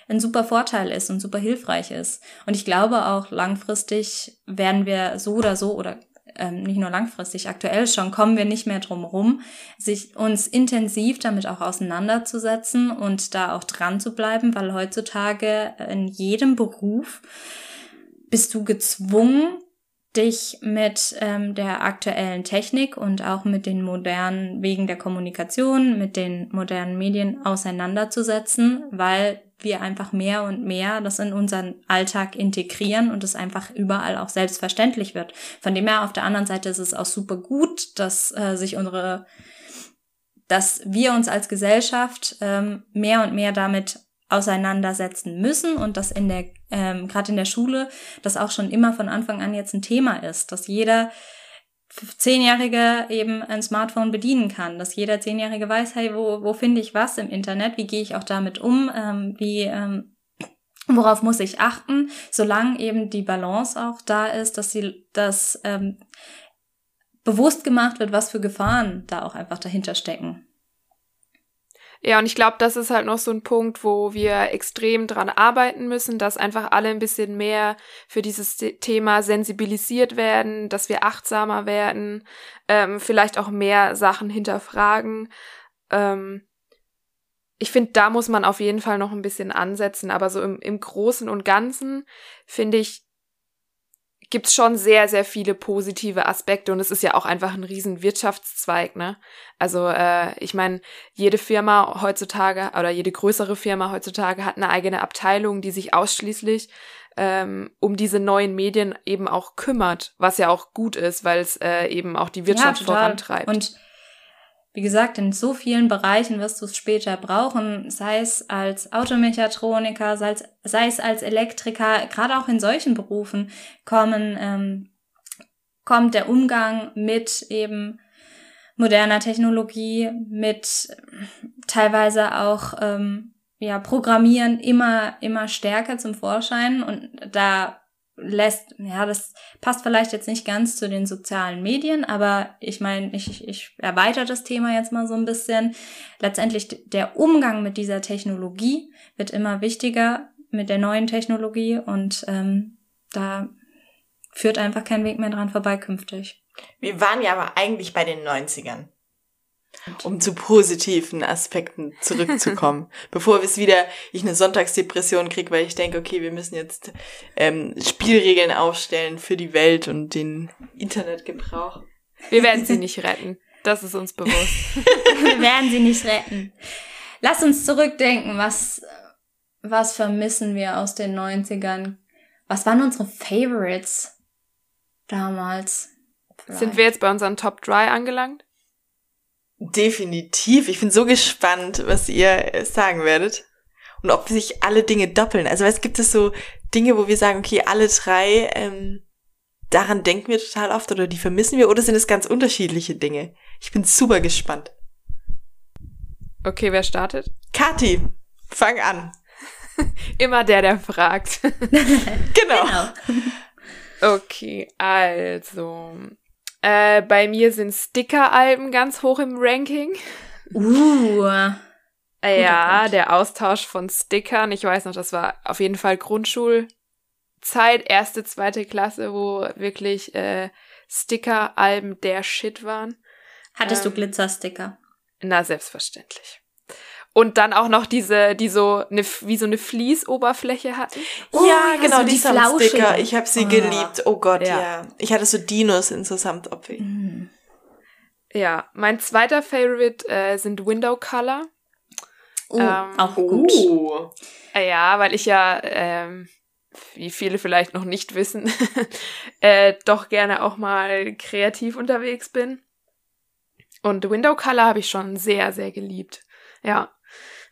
ein super Vorteil ist und super hilfreich ist. Und ich glaube auch langfristig werden wir so oder so oder ähm, nicht nur langfristig, aktuell schon, kommen wir nicht mehr drum rum, sich uns intensiv damit auch auseinanderzusetzen und da auch dran zu bleiben, weil heutzutage in jedem Beruf bist du gezwungen, dich mit ähm, der aktuellen Technik und auch mit den modernen Wegen der Kommunikation, mit den modernen Medien auseinanderzusetzen, weil wir einfach mehr und mehr das in unseren Alltag integrieren und es einfach überall auch selbstverständlich wird. Von dem her auf der anderen Seite ist es auch super gut, dass äh, sich unsere, dass wir uns als Gesellschaft ähm, mehr und mehr damit auseinandersetzen müssen und dass in der ähm, gerade in der Schule das auch schon immer von Anfang an jetzt ein Thema ist, dass jeder Zehnjährige eben ein Smartphone bedienen kann, dass jeder Zehnjährige weiß, hey, wo, wo finde ich was im Internet, wie gehe ich auch damit um, ähm, wie, ähm, worauf muss ich achten, solange eben die Balance auch da ist, dass sie, dass ähm, bewusst gemacht wird, was für Gefahren da auch einfach dahinter stecken. Ja, und ich glaube, das ist halt noch so ein Punkt, wo wir extrem dran arbeiten müssen, dass einfach alle ein bisschen mehr für dieses Thema sensibilisiert werden, dass wir achtsamer werden, ähm, vielleicht auch mehr Sachen hinterfragen. Ähm, ich finde, da muss man auf jeden Fall noch ein bisschen ansetzen, aber so im, im Großen und Ganzen finde ich, gibt es schon sehr, sehr viele positive Aspekte und es ist ja auch einfach ein riesen Wirtschaftszweig, ne? Also äh, ich meine, jede Firma heutzutage oder jede größere Firma heutzutage hat eine eigene Abteilung, die sich ausschließlich ähm, um diese neuen Medien eben auch kümmert, was ja auch gut ist, weil es äh, eben auch die Wirtschaft ja, vorantreibt. Und wie gesagt, in so vielen Bereichen wirst du es später brauchen, sei es als Automechatroniker, sei es, sei es als Elektriker, gerade auch in solchen Berufen kommen, ähm, kommt der Umgang mit eben moderner Technologie, mit teilweise auch ähm, ja, Programmieren immer, immer stärker zum Vorschein. Und da lässt, ja, das passt vielleicht jetzt nicht ganz zu den sozialen Medien, aber ich meine, ich, ich erweitere das Thema jetzt mal so ein bisschen. Letztendlich der Umgang mit dieser Technologie wird immer wichtiger mit der neuen Technologie und ähm, da führt einfach kein Weg mehr dran vorbei künftig. Wir waren ja aber eigentlich bei den 90ern um zu positiven Aspekten zurückzukommen. *laughs* Bevor wir es wieder, ich eine Sonntagsdepression kriege, weil ich denke, okay, wir müssen jetzt ähm, Spielregeln aufstellen für die Welt und den Internetgebrauch. Wir werden sie nicht retten. Das ist uns bewusst. *laughs* wir werden sie nicht retten. Lass uns zurückdenken, was, was vermissen wir aus den 90ern? Was waren unsere Favorites damals? Vielleicht? Sind wir jetzt bei unseren Top 3 angelangt? Definitiv. Ich bin so gespannt, was ihr sagen werdet. Und ob sich alle Dinge doppeln. Also es gibt es so Dinge, wo wir sagen, okay, alle drei, ähm, daran denken wir total oft oder die vermissen wir oder sind es ganz unterschiedliche Dinge? Ich bin super gespannt. Okay, wer startet? Kati, fang an. *laughs* Immer der, der fragt. genau. *laughs* *laughs* genau. Okay, also äh, bei mir sind Sticker-Alben ganz hoch im Ranking. Uh. *laughs* Äh, ja, der Austausch von Stickern. Ich weiß noch, das war auf jeden Fall Grundschulzeit, erste, zweite Klasse, wo wirklich äh, Sticker-Alben der Shit waren. Hattest ähm, du Glitzersticker? Na, selbstverständlich. Und dann auch noch diese, die so eine, wie so eine Fließoberfläche hatten. Oh, ja, genau, die, die Sticker. Ich habe sie oh. geliebt. Oh Gott, ja. ja. Ich hatte so Dinos in so Samtopfi. Mhm. Ja, mein zweiter Favorite äh, sind Window Color. Oh, ähm, auch gut. Oh. Ja, weil ich ja, ähm, wie viele vielleicht noch nicht wissen, *laughs* äh, doch gerne auch mal kreativ unterwegs bin. Und Window Color habe ich schon sehr, sehr geliebt. Ja.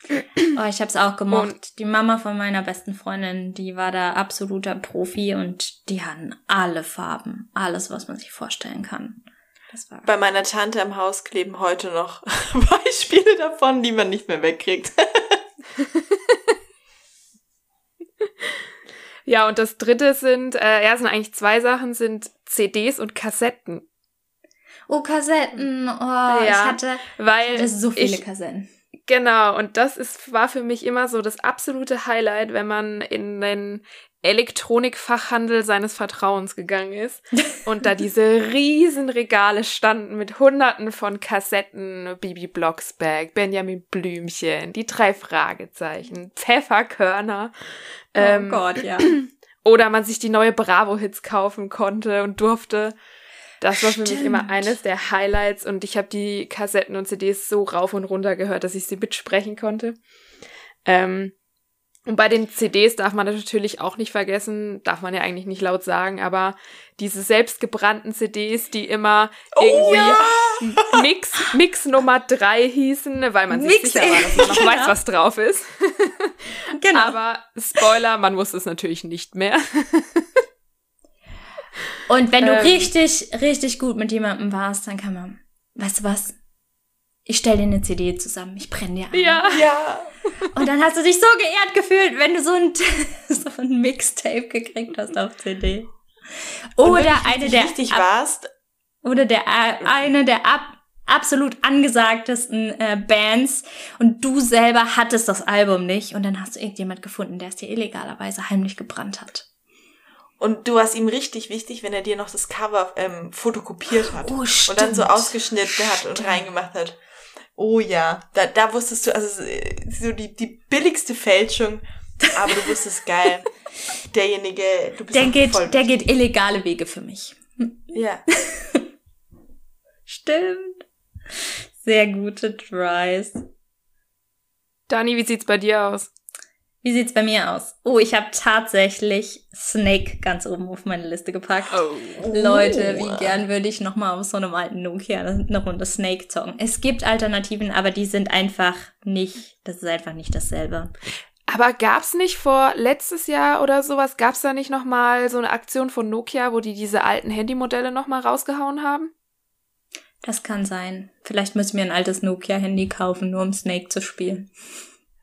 Oh, ich habe es auch gemocht. Und die Mama von meiner besten Freundin, die war da absoluter Profi und die hatten alle Farben, alles, was man sich vorstellen kann. Bei meiner Tante am Haus kleben heute noch *laughs* Beispiele davon, die man nicht mehr wegkriegt. *laughs* ja, und das dritte sind, äh, ja, sind eigentlich zwei Sachen, sind CDs und Kassetten. Oh, Kassetten. Oh, ja, ich hatte, weil ich hatte so viele ich, Kassetten. Genau, und das ist, war für mich immer so das absolute Highlight, wenn man in den Elektronikfachhandel seines Vertrauens gegangen ist *laughs* und da diese riesen Regale standen mit hunderten von Kassetten, Bibi Blocksberg, Benjamin Blümchen, die drei Fragezeichen, Pfefferkörner. Oh ähm, Gott, ja. *clears throat* Oder man sich die neue Bravo-Hits kaufen konnte und durfte. Das war für Stimmt. mich immer eines der Highlights und ich habe die Kassetten und CDs so rauf und runter gehört, dass ich sie mitsprechen konnte. Ähm, und bei den CDs darf man natürlich auch nicht vergessen, darf man ja eigentlich nicht laut sagen, aber diese selbstgebrannten CDs, die immer Oh, irgendwie ja! Mix, Mix Nummer drei hießen, weil man sich Mix, sicher war, dass man noch *laughs* genau. weiß, was drauf ist. Genau. Aber Spoiler, man wusste es natürlich nicht mehr. Und wenn du Ähm. richtig, richtig gut mit jemandem warst, dann kann man, weißt du was? Ich stell dir eine CD zusammen, ich brenne dir an. Ja. Ja. Und dann hast du dich so geehrt gefühlt, wenn du so ein, *laughs* so ein Mixtape gekriegt hast auf CD. Oder eine der, richtig ab, warst, oder der, äh, eine der ab, absolut angesagtesten äh, Bands und du selber hattest das Album nicht und dann hast du irgendjemand gefunden, der es dir illegalerweise heimlich gebrannt hat. Und du warst ihm richtig wichtig, wenn er dir noch das Cover ähm, fotokopiert hat. Oh, und dann so stimmt. ausgeschnitten hat und reingemacht hat. Oh ja, da, da wusstest du, also so die, die billigste Fälschung, aber du wusstest *laughs* geil. Derjenige, du bist Der geht, voll der geht illegale Wege für mich. Ja. *laughs* Stimmt. Sehr gute Tries. Dani, wie sieht's bei dir aus? Wie sieht's bei mir aus? Oh, ich habe tatsächlich Snake ganz oben auf meine Liste gepackt. Oh. Leute, wie gern würde ich noch mal auf so einem alten Nokia eine Runde Snake zocken. Es gibt Alternativen, aber die sind einfach nicht, das ist einfach nicht dasselbe. Aber gab's nicht vor letztes Jahr oder sowas, gab's da nicht noch mal so eine Aktion von Nokia, wo die diese alten Handymodelle noch mal rausgehauen haben? Das kann sein. Vielleicht müssen wir ein altes Nokia-Handy kaufen, nur um Snake zu spielen.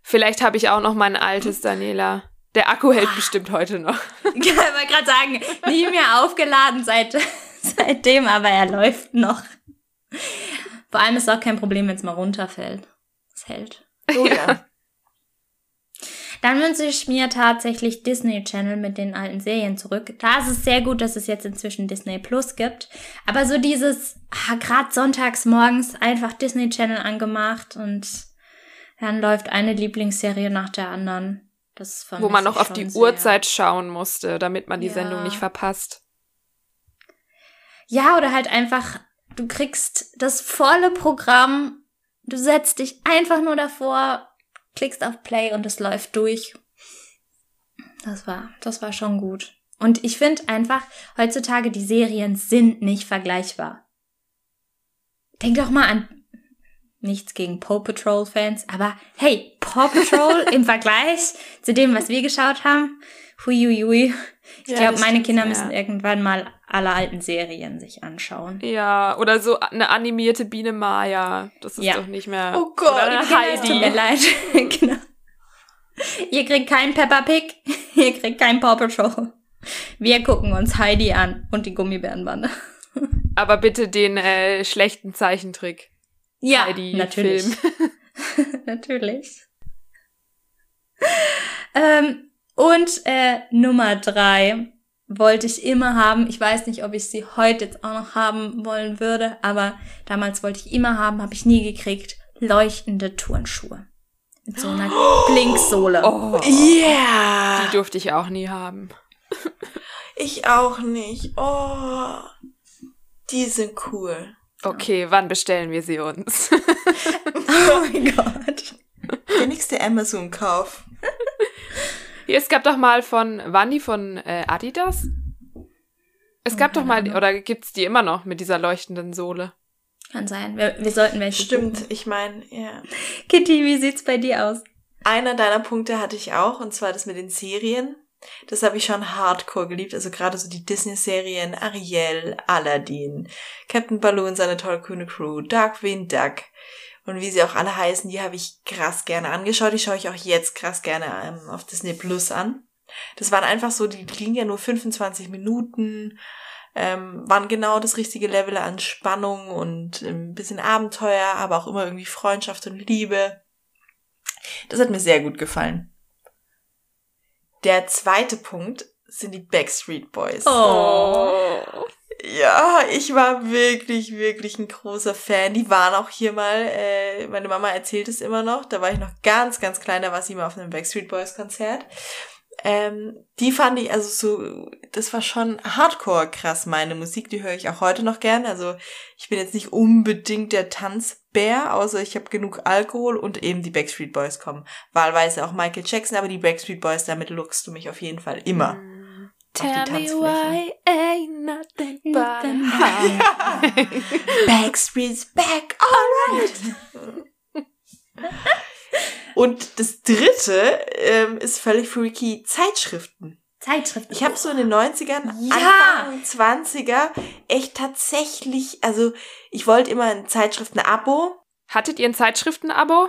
Vielleicht habe ich auch noch mein altes, Daniela. Der Akku hält bestimmt heute noch. *laughs* Ich wollte gerade sagen, nie mehr aufgeladen seit, *laughs* seitdem, aber er läuft noch. Vor allem ist es auch kein Problem, wenn es mal runterfällt. Es hält. Oh ja. Dann wünsche ich mir tatsächlich Disney Channel mit den alten Serien zurück. Da ist es sehr gut, dass es jetzt inzwischen Disney Plus gibt. Aber so dieses, ah, gerade sonntags morgens einfach Disney Channel angemacht und dann läuft eine Lieblingsserie nach der anderen. Das Wo man noch auf die sehr. Uhrzeit schauen musste, damit man die Ja. Sendung nicht verpasst. Ja, oder halt einfach, du kriegst das volle Programm, du setzt dich einfach nur davor, klickst auf Play und es läuft durch. Das war, das war schon gut. Und ich finde einfach, heutzutage die Serien sind nicht vergleichbar. Denk doch mal an nichts gegen Paw Patrol Fans, aber hey, Paw Patrol *laughs* im Vergleich zu dem, was wir geschaut haben, huiuiui. Ich Ja, glaube, meine Kinder ja. müssen irgendwann mal alle alten Serien sich anschauen. Ja, oder so eine animierte Biene Maya. Das ist Ja. doch nicht mehr. Oh Gott. Oder es tut mir Heidi. leid. *laughs* genau. Ihr kriegt keinen Peppa Pig, *laughs* ihr kriegt keinen Paw Patrol. Wir gucken uns Heidi an und die Gummibärenbande. Aber bitte den äh, schlechten Zeichentrick. Ja, Heidi natürlich. Film. *laughs* natürlich. Ähm, und äh, Nummer drei wollte ich immer haben. Ich weiß nicht, ob ich sie heute jetzt auch noch haben wollen würde, aber damals wollte ich immer haben, habe ich nie gekriegt. Leuchtende Turnschuhe. Mit so einer *gasps* Blinksohle. Oh, Yeah. die durfte ich auch nie haben. Ich auch nicht. Oh. Die sind cool. Okay, wann bestellen wir sie uns? *laughs* *laughs* Oh mein Gott. Der nächste Amazon-Kauf. Hier, es gab doch mal von, waren die von äh, Adidas? Es gab doch mal, oder gibt's die immer noch mit dieser leuchtenden Sohle? Kann sein. Wir, wir sollten welche Stimmt, gucken. ich meine, ja. Kitty, wie sieht's bei dir aus? Einer deiner Punkte hatte ich auch, und zwar das mit den Serien. Das habe ich schon hardcore geliebt. Also gerade so die Disney-Serien Ariel, Aladdin, Captain Baloo und seine tollkühne Crew, Darkwing Duck und wie sie auch alle heißen, die habe ich krass gerne angeschaut. Die schaue ich auch jetzt krass gerne ähm, auf Disney Plus an. Das waren einfach so, die gingen ja nur 25 Minuten, ähm, waren genau das richtige Level an Spannung und ein bisschen Abenteuer, aber auch immer irgendwie Freundschaft und Liebe. Das hat mir sehr gut gefallen. Der zweite Punkt sind die Backstreet Boys. Oh. Ja, ich war wirklich, wirklich ein großer Fan. Die waren auch hier mal, äh, meine Mama erzählt es immer noch, da war ich noch ganz, ganz klein, da war sie mal auf einem Backstreet Boys Konzert. Ähm, die fand ich, also so, das war schon hardcore krass, meine Musik, die höre ich auch heute noch gerne. Also ich bin jetzt nicht unbedingt der Tanzbär, außer ich habe genug Alkohol und eben die Backstreet Boys kommen. Wahlweise auch Michael Jackson, aber die Backstreet Boys, damit lookst du mich auf jeden Fall immer. Mm. Tell me why ain't nothing but *laughs* Backstreet's back, alright. *laughs* Und das dritte ähm, ist völlig freaky, Zeitschriften. Zeitschriften. Ich habe so in den 90ern, ja. Anfang 20er, echt tatsächlich, also ich wollte immer ein Zeitschriften-Abo. Hattet ihr ein Zeitschriften-Abo?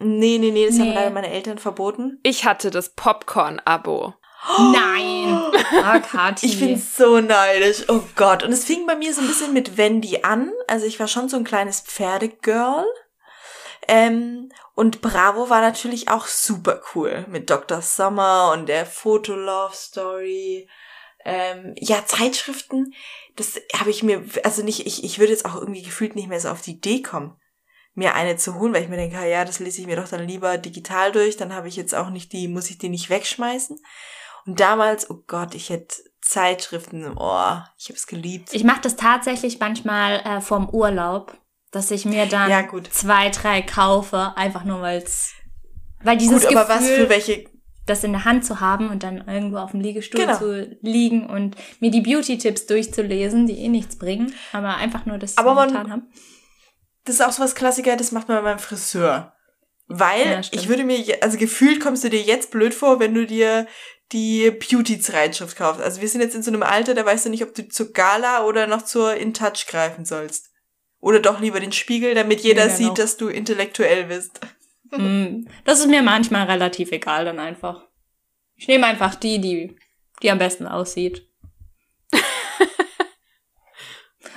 Nee, nee, nee, das nee. haben leider meine Eltern verboten. Ich hatte das Popcorn-Abo. Nein. Oh, Kati. Ich bin so neidisch. Oh Gott. Und es fing bei mir so ein bisschen mit Wendy an. Also ich war schon so ein kleines Pferdegirl. Ähm, und Bravo war natürlich auch super cool mit Dr. Sommer und der Fotolove Story. Ähm, ja, Zeitschriften, das habe ich mir, also nicht, ich, ich würde jetzt auch irgendwie gefühlt nicht mehr so auf die Idee kommen, mir eine zu holen, weil ich mir denke, ja, das lese ich mir doch dann lieber digital durch, dann habe ich jetzt auch nicht die, muss ich die nicht wegschmeißen. Und damals, oh Gott, ich hätte Zeitschriften, oh, ich habe es geliebt. Ich mache das tatsächlich manchmal äh, vorm Urlaub dass ich mir dann ja, zwei, drei kaufe, einfach nur weil's, weil dieses gut, Gefühl, was für welche das in der Hand zu haben und dann irgendwo auf dem Liegestuhl genau. zu liegen und mir die Beauty-Tipps durchzulesen, die eh nichts bringen, aber einfach nur das aber man, getan haben. Das ist auch so was Klassiker, das macht man bei meinem Friseur. Weil ja, ich würde mir, also gefühlt kommst du dir jetzt blöd vor, wenn du dir die Beauty-Zeitschrift kaufst. Also wir sind jetzt in so einem Alter, da weißt du nicht, ob du zur Gala oder noch zur In Touch greifen sollst. Oder doch lieber den Spiegel, damit jeder ja, genau. sieht, dass du intellektuell bist. *laughs* Mm, das ist mir manchmal relativ egal dann einfach. Ich nehme einfach die, die, die am besten aussieht. *laughs*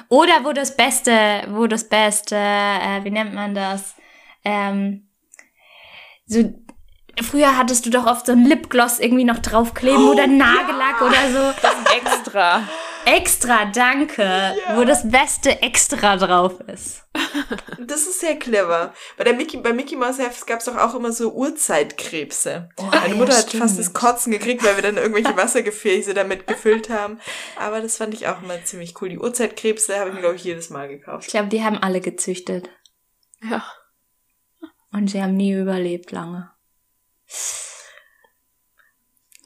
Oder wo das Beste, wo das Beste, äh, wie nennt man das? Ähm, so, früher hattest du doch oft so ein Lipgloss irgendwie noch draufkleben oh, oder Nagellack ja. oder so. Das extra. Extra, danke. Ja. Wo das beste Extra drauf ist. Das ist sehr clever. Bei, der Mickey, bei Mickey Mouse Heft gab es doch auch immer so Urzeitkrebse. Oh, Meine Mutter ja, hat fast das Kotzen gekriegt, weil wir dann irgendwelche *laughs* Wassergefäße damit gefüllt haben. Aber das fand ich auch immer ziemlich cool. Die Urzeitkrebse habe ich mir, glaube ich, jedes Mal gekauft. Ich glaube, die haben alle gezüchtet. Ja. Und sie haben nie überlebt lange.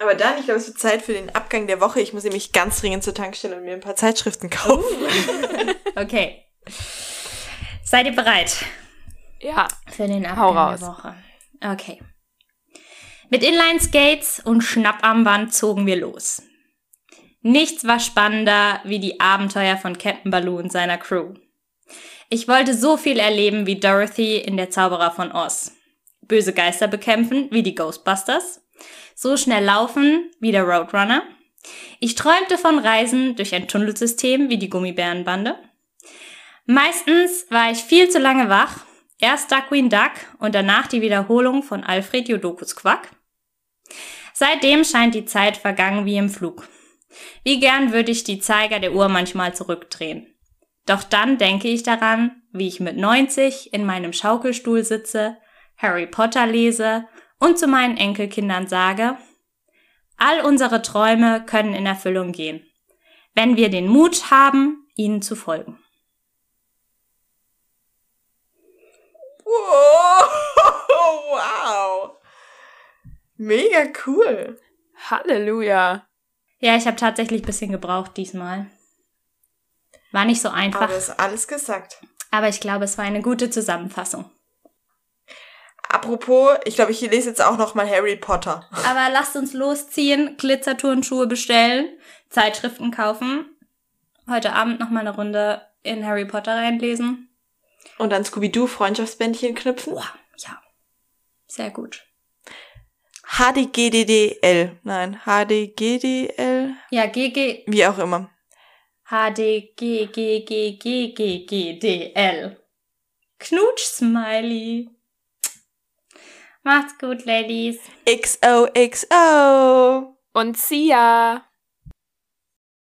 Aber dann, ich glaube, es wird Zeit für den Abgang der Woche. Ich muss nämlich ganz dringend zur Tankstelle und mir ein paar Zeitschriften kaufen. Oh. *laughs* okay. Seid ihr bereit? Ja. Für den Abgang der Woche. Okay. Mit Inline-Skates und Schnapparmband zogen wir los. Nichts war spannender wie die Abenteuer von Captain Baloo und seiner Crew. Ich wollte so viel erleben wie Dorothy in Der Zauberer von Oz. Böse Geister bekämpfen wie die Ghostbusters so schnell laufen wie der Roadrunner. Ich träumte von Reisen durch ein Tunnelsystem wie die Gummibärenbande. Meistens war ich viel zu lange wach. Erst Duckwing Duck und danach die Wiederholung von Alfred Jodokus Quack. Seitdem scheint die Zeit vergangen wie im Flug. Wie gern würde ich die Zeiger der Uhr manchmal zurückdrehen. Doch dann denke ich daran, wie ich mit 90 in meinem Schaukelstuhl sitze, Harry Potter lese und zu meinen Enkelkindern sage, all unsere Träume können in Erfüllung gehen, wenn wir den Mut haben, ihnen zu folgen. Wow! Mega cool. Halleluja. Ja, ich habe tatsächlich ein bisschen gebraucht diesmal. War nicht so einfach. Aber ist alles gesagt. Aber ich glaube, es war eine gute Zusammenfassung apropos, ich glaube, ich lese jetzt auch noch mal Harry Potter. Aber lasst uns losziehen, Glitzerturnschuhe bestellen, Zeitschriften kaufen, heute Abend noch mal eine Runde in Harry Potter reinlesen. Und dann Scooby-Doo Freundschaftsbändchen knüpfen. Oh, ja. Sehr gut. HDGDDL. Nein, HDGDL. Ja, GG. Wie auch immer. HDGGGGGGDL. Knutsch-Smiley. Macht's gut, Ladies. XOXO. Und see ya.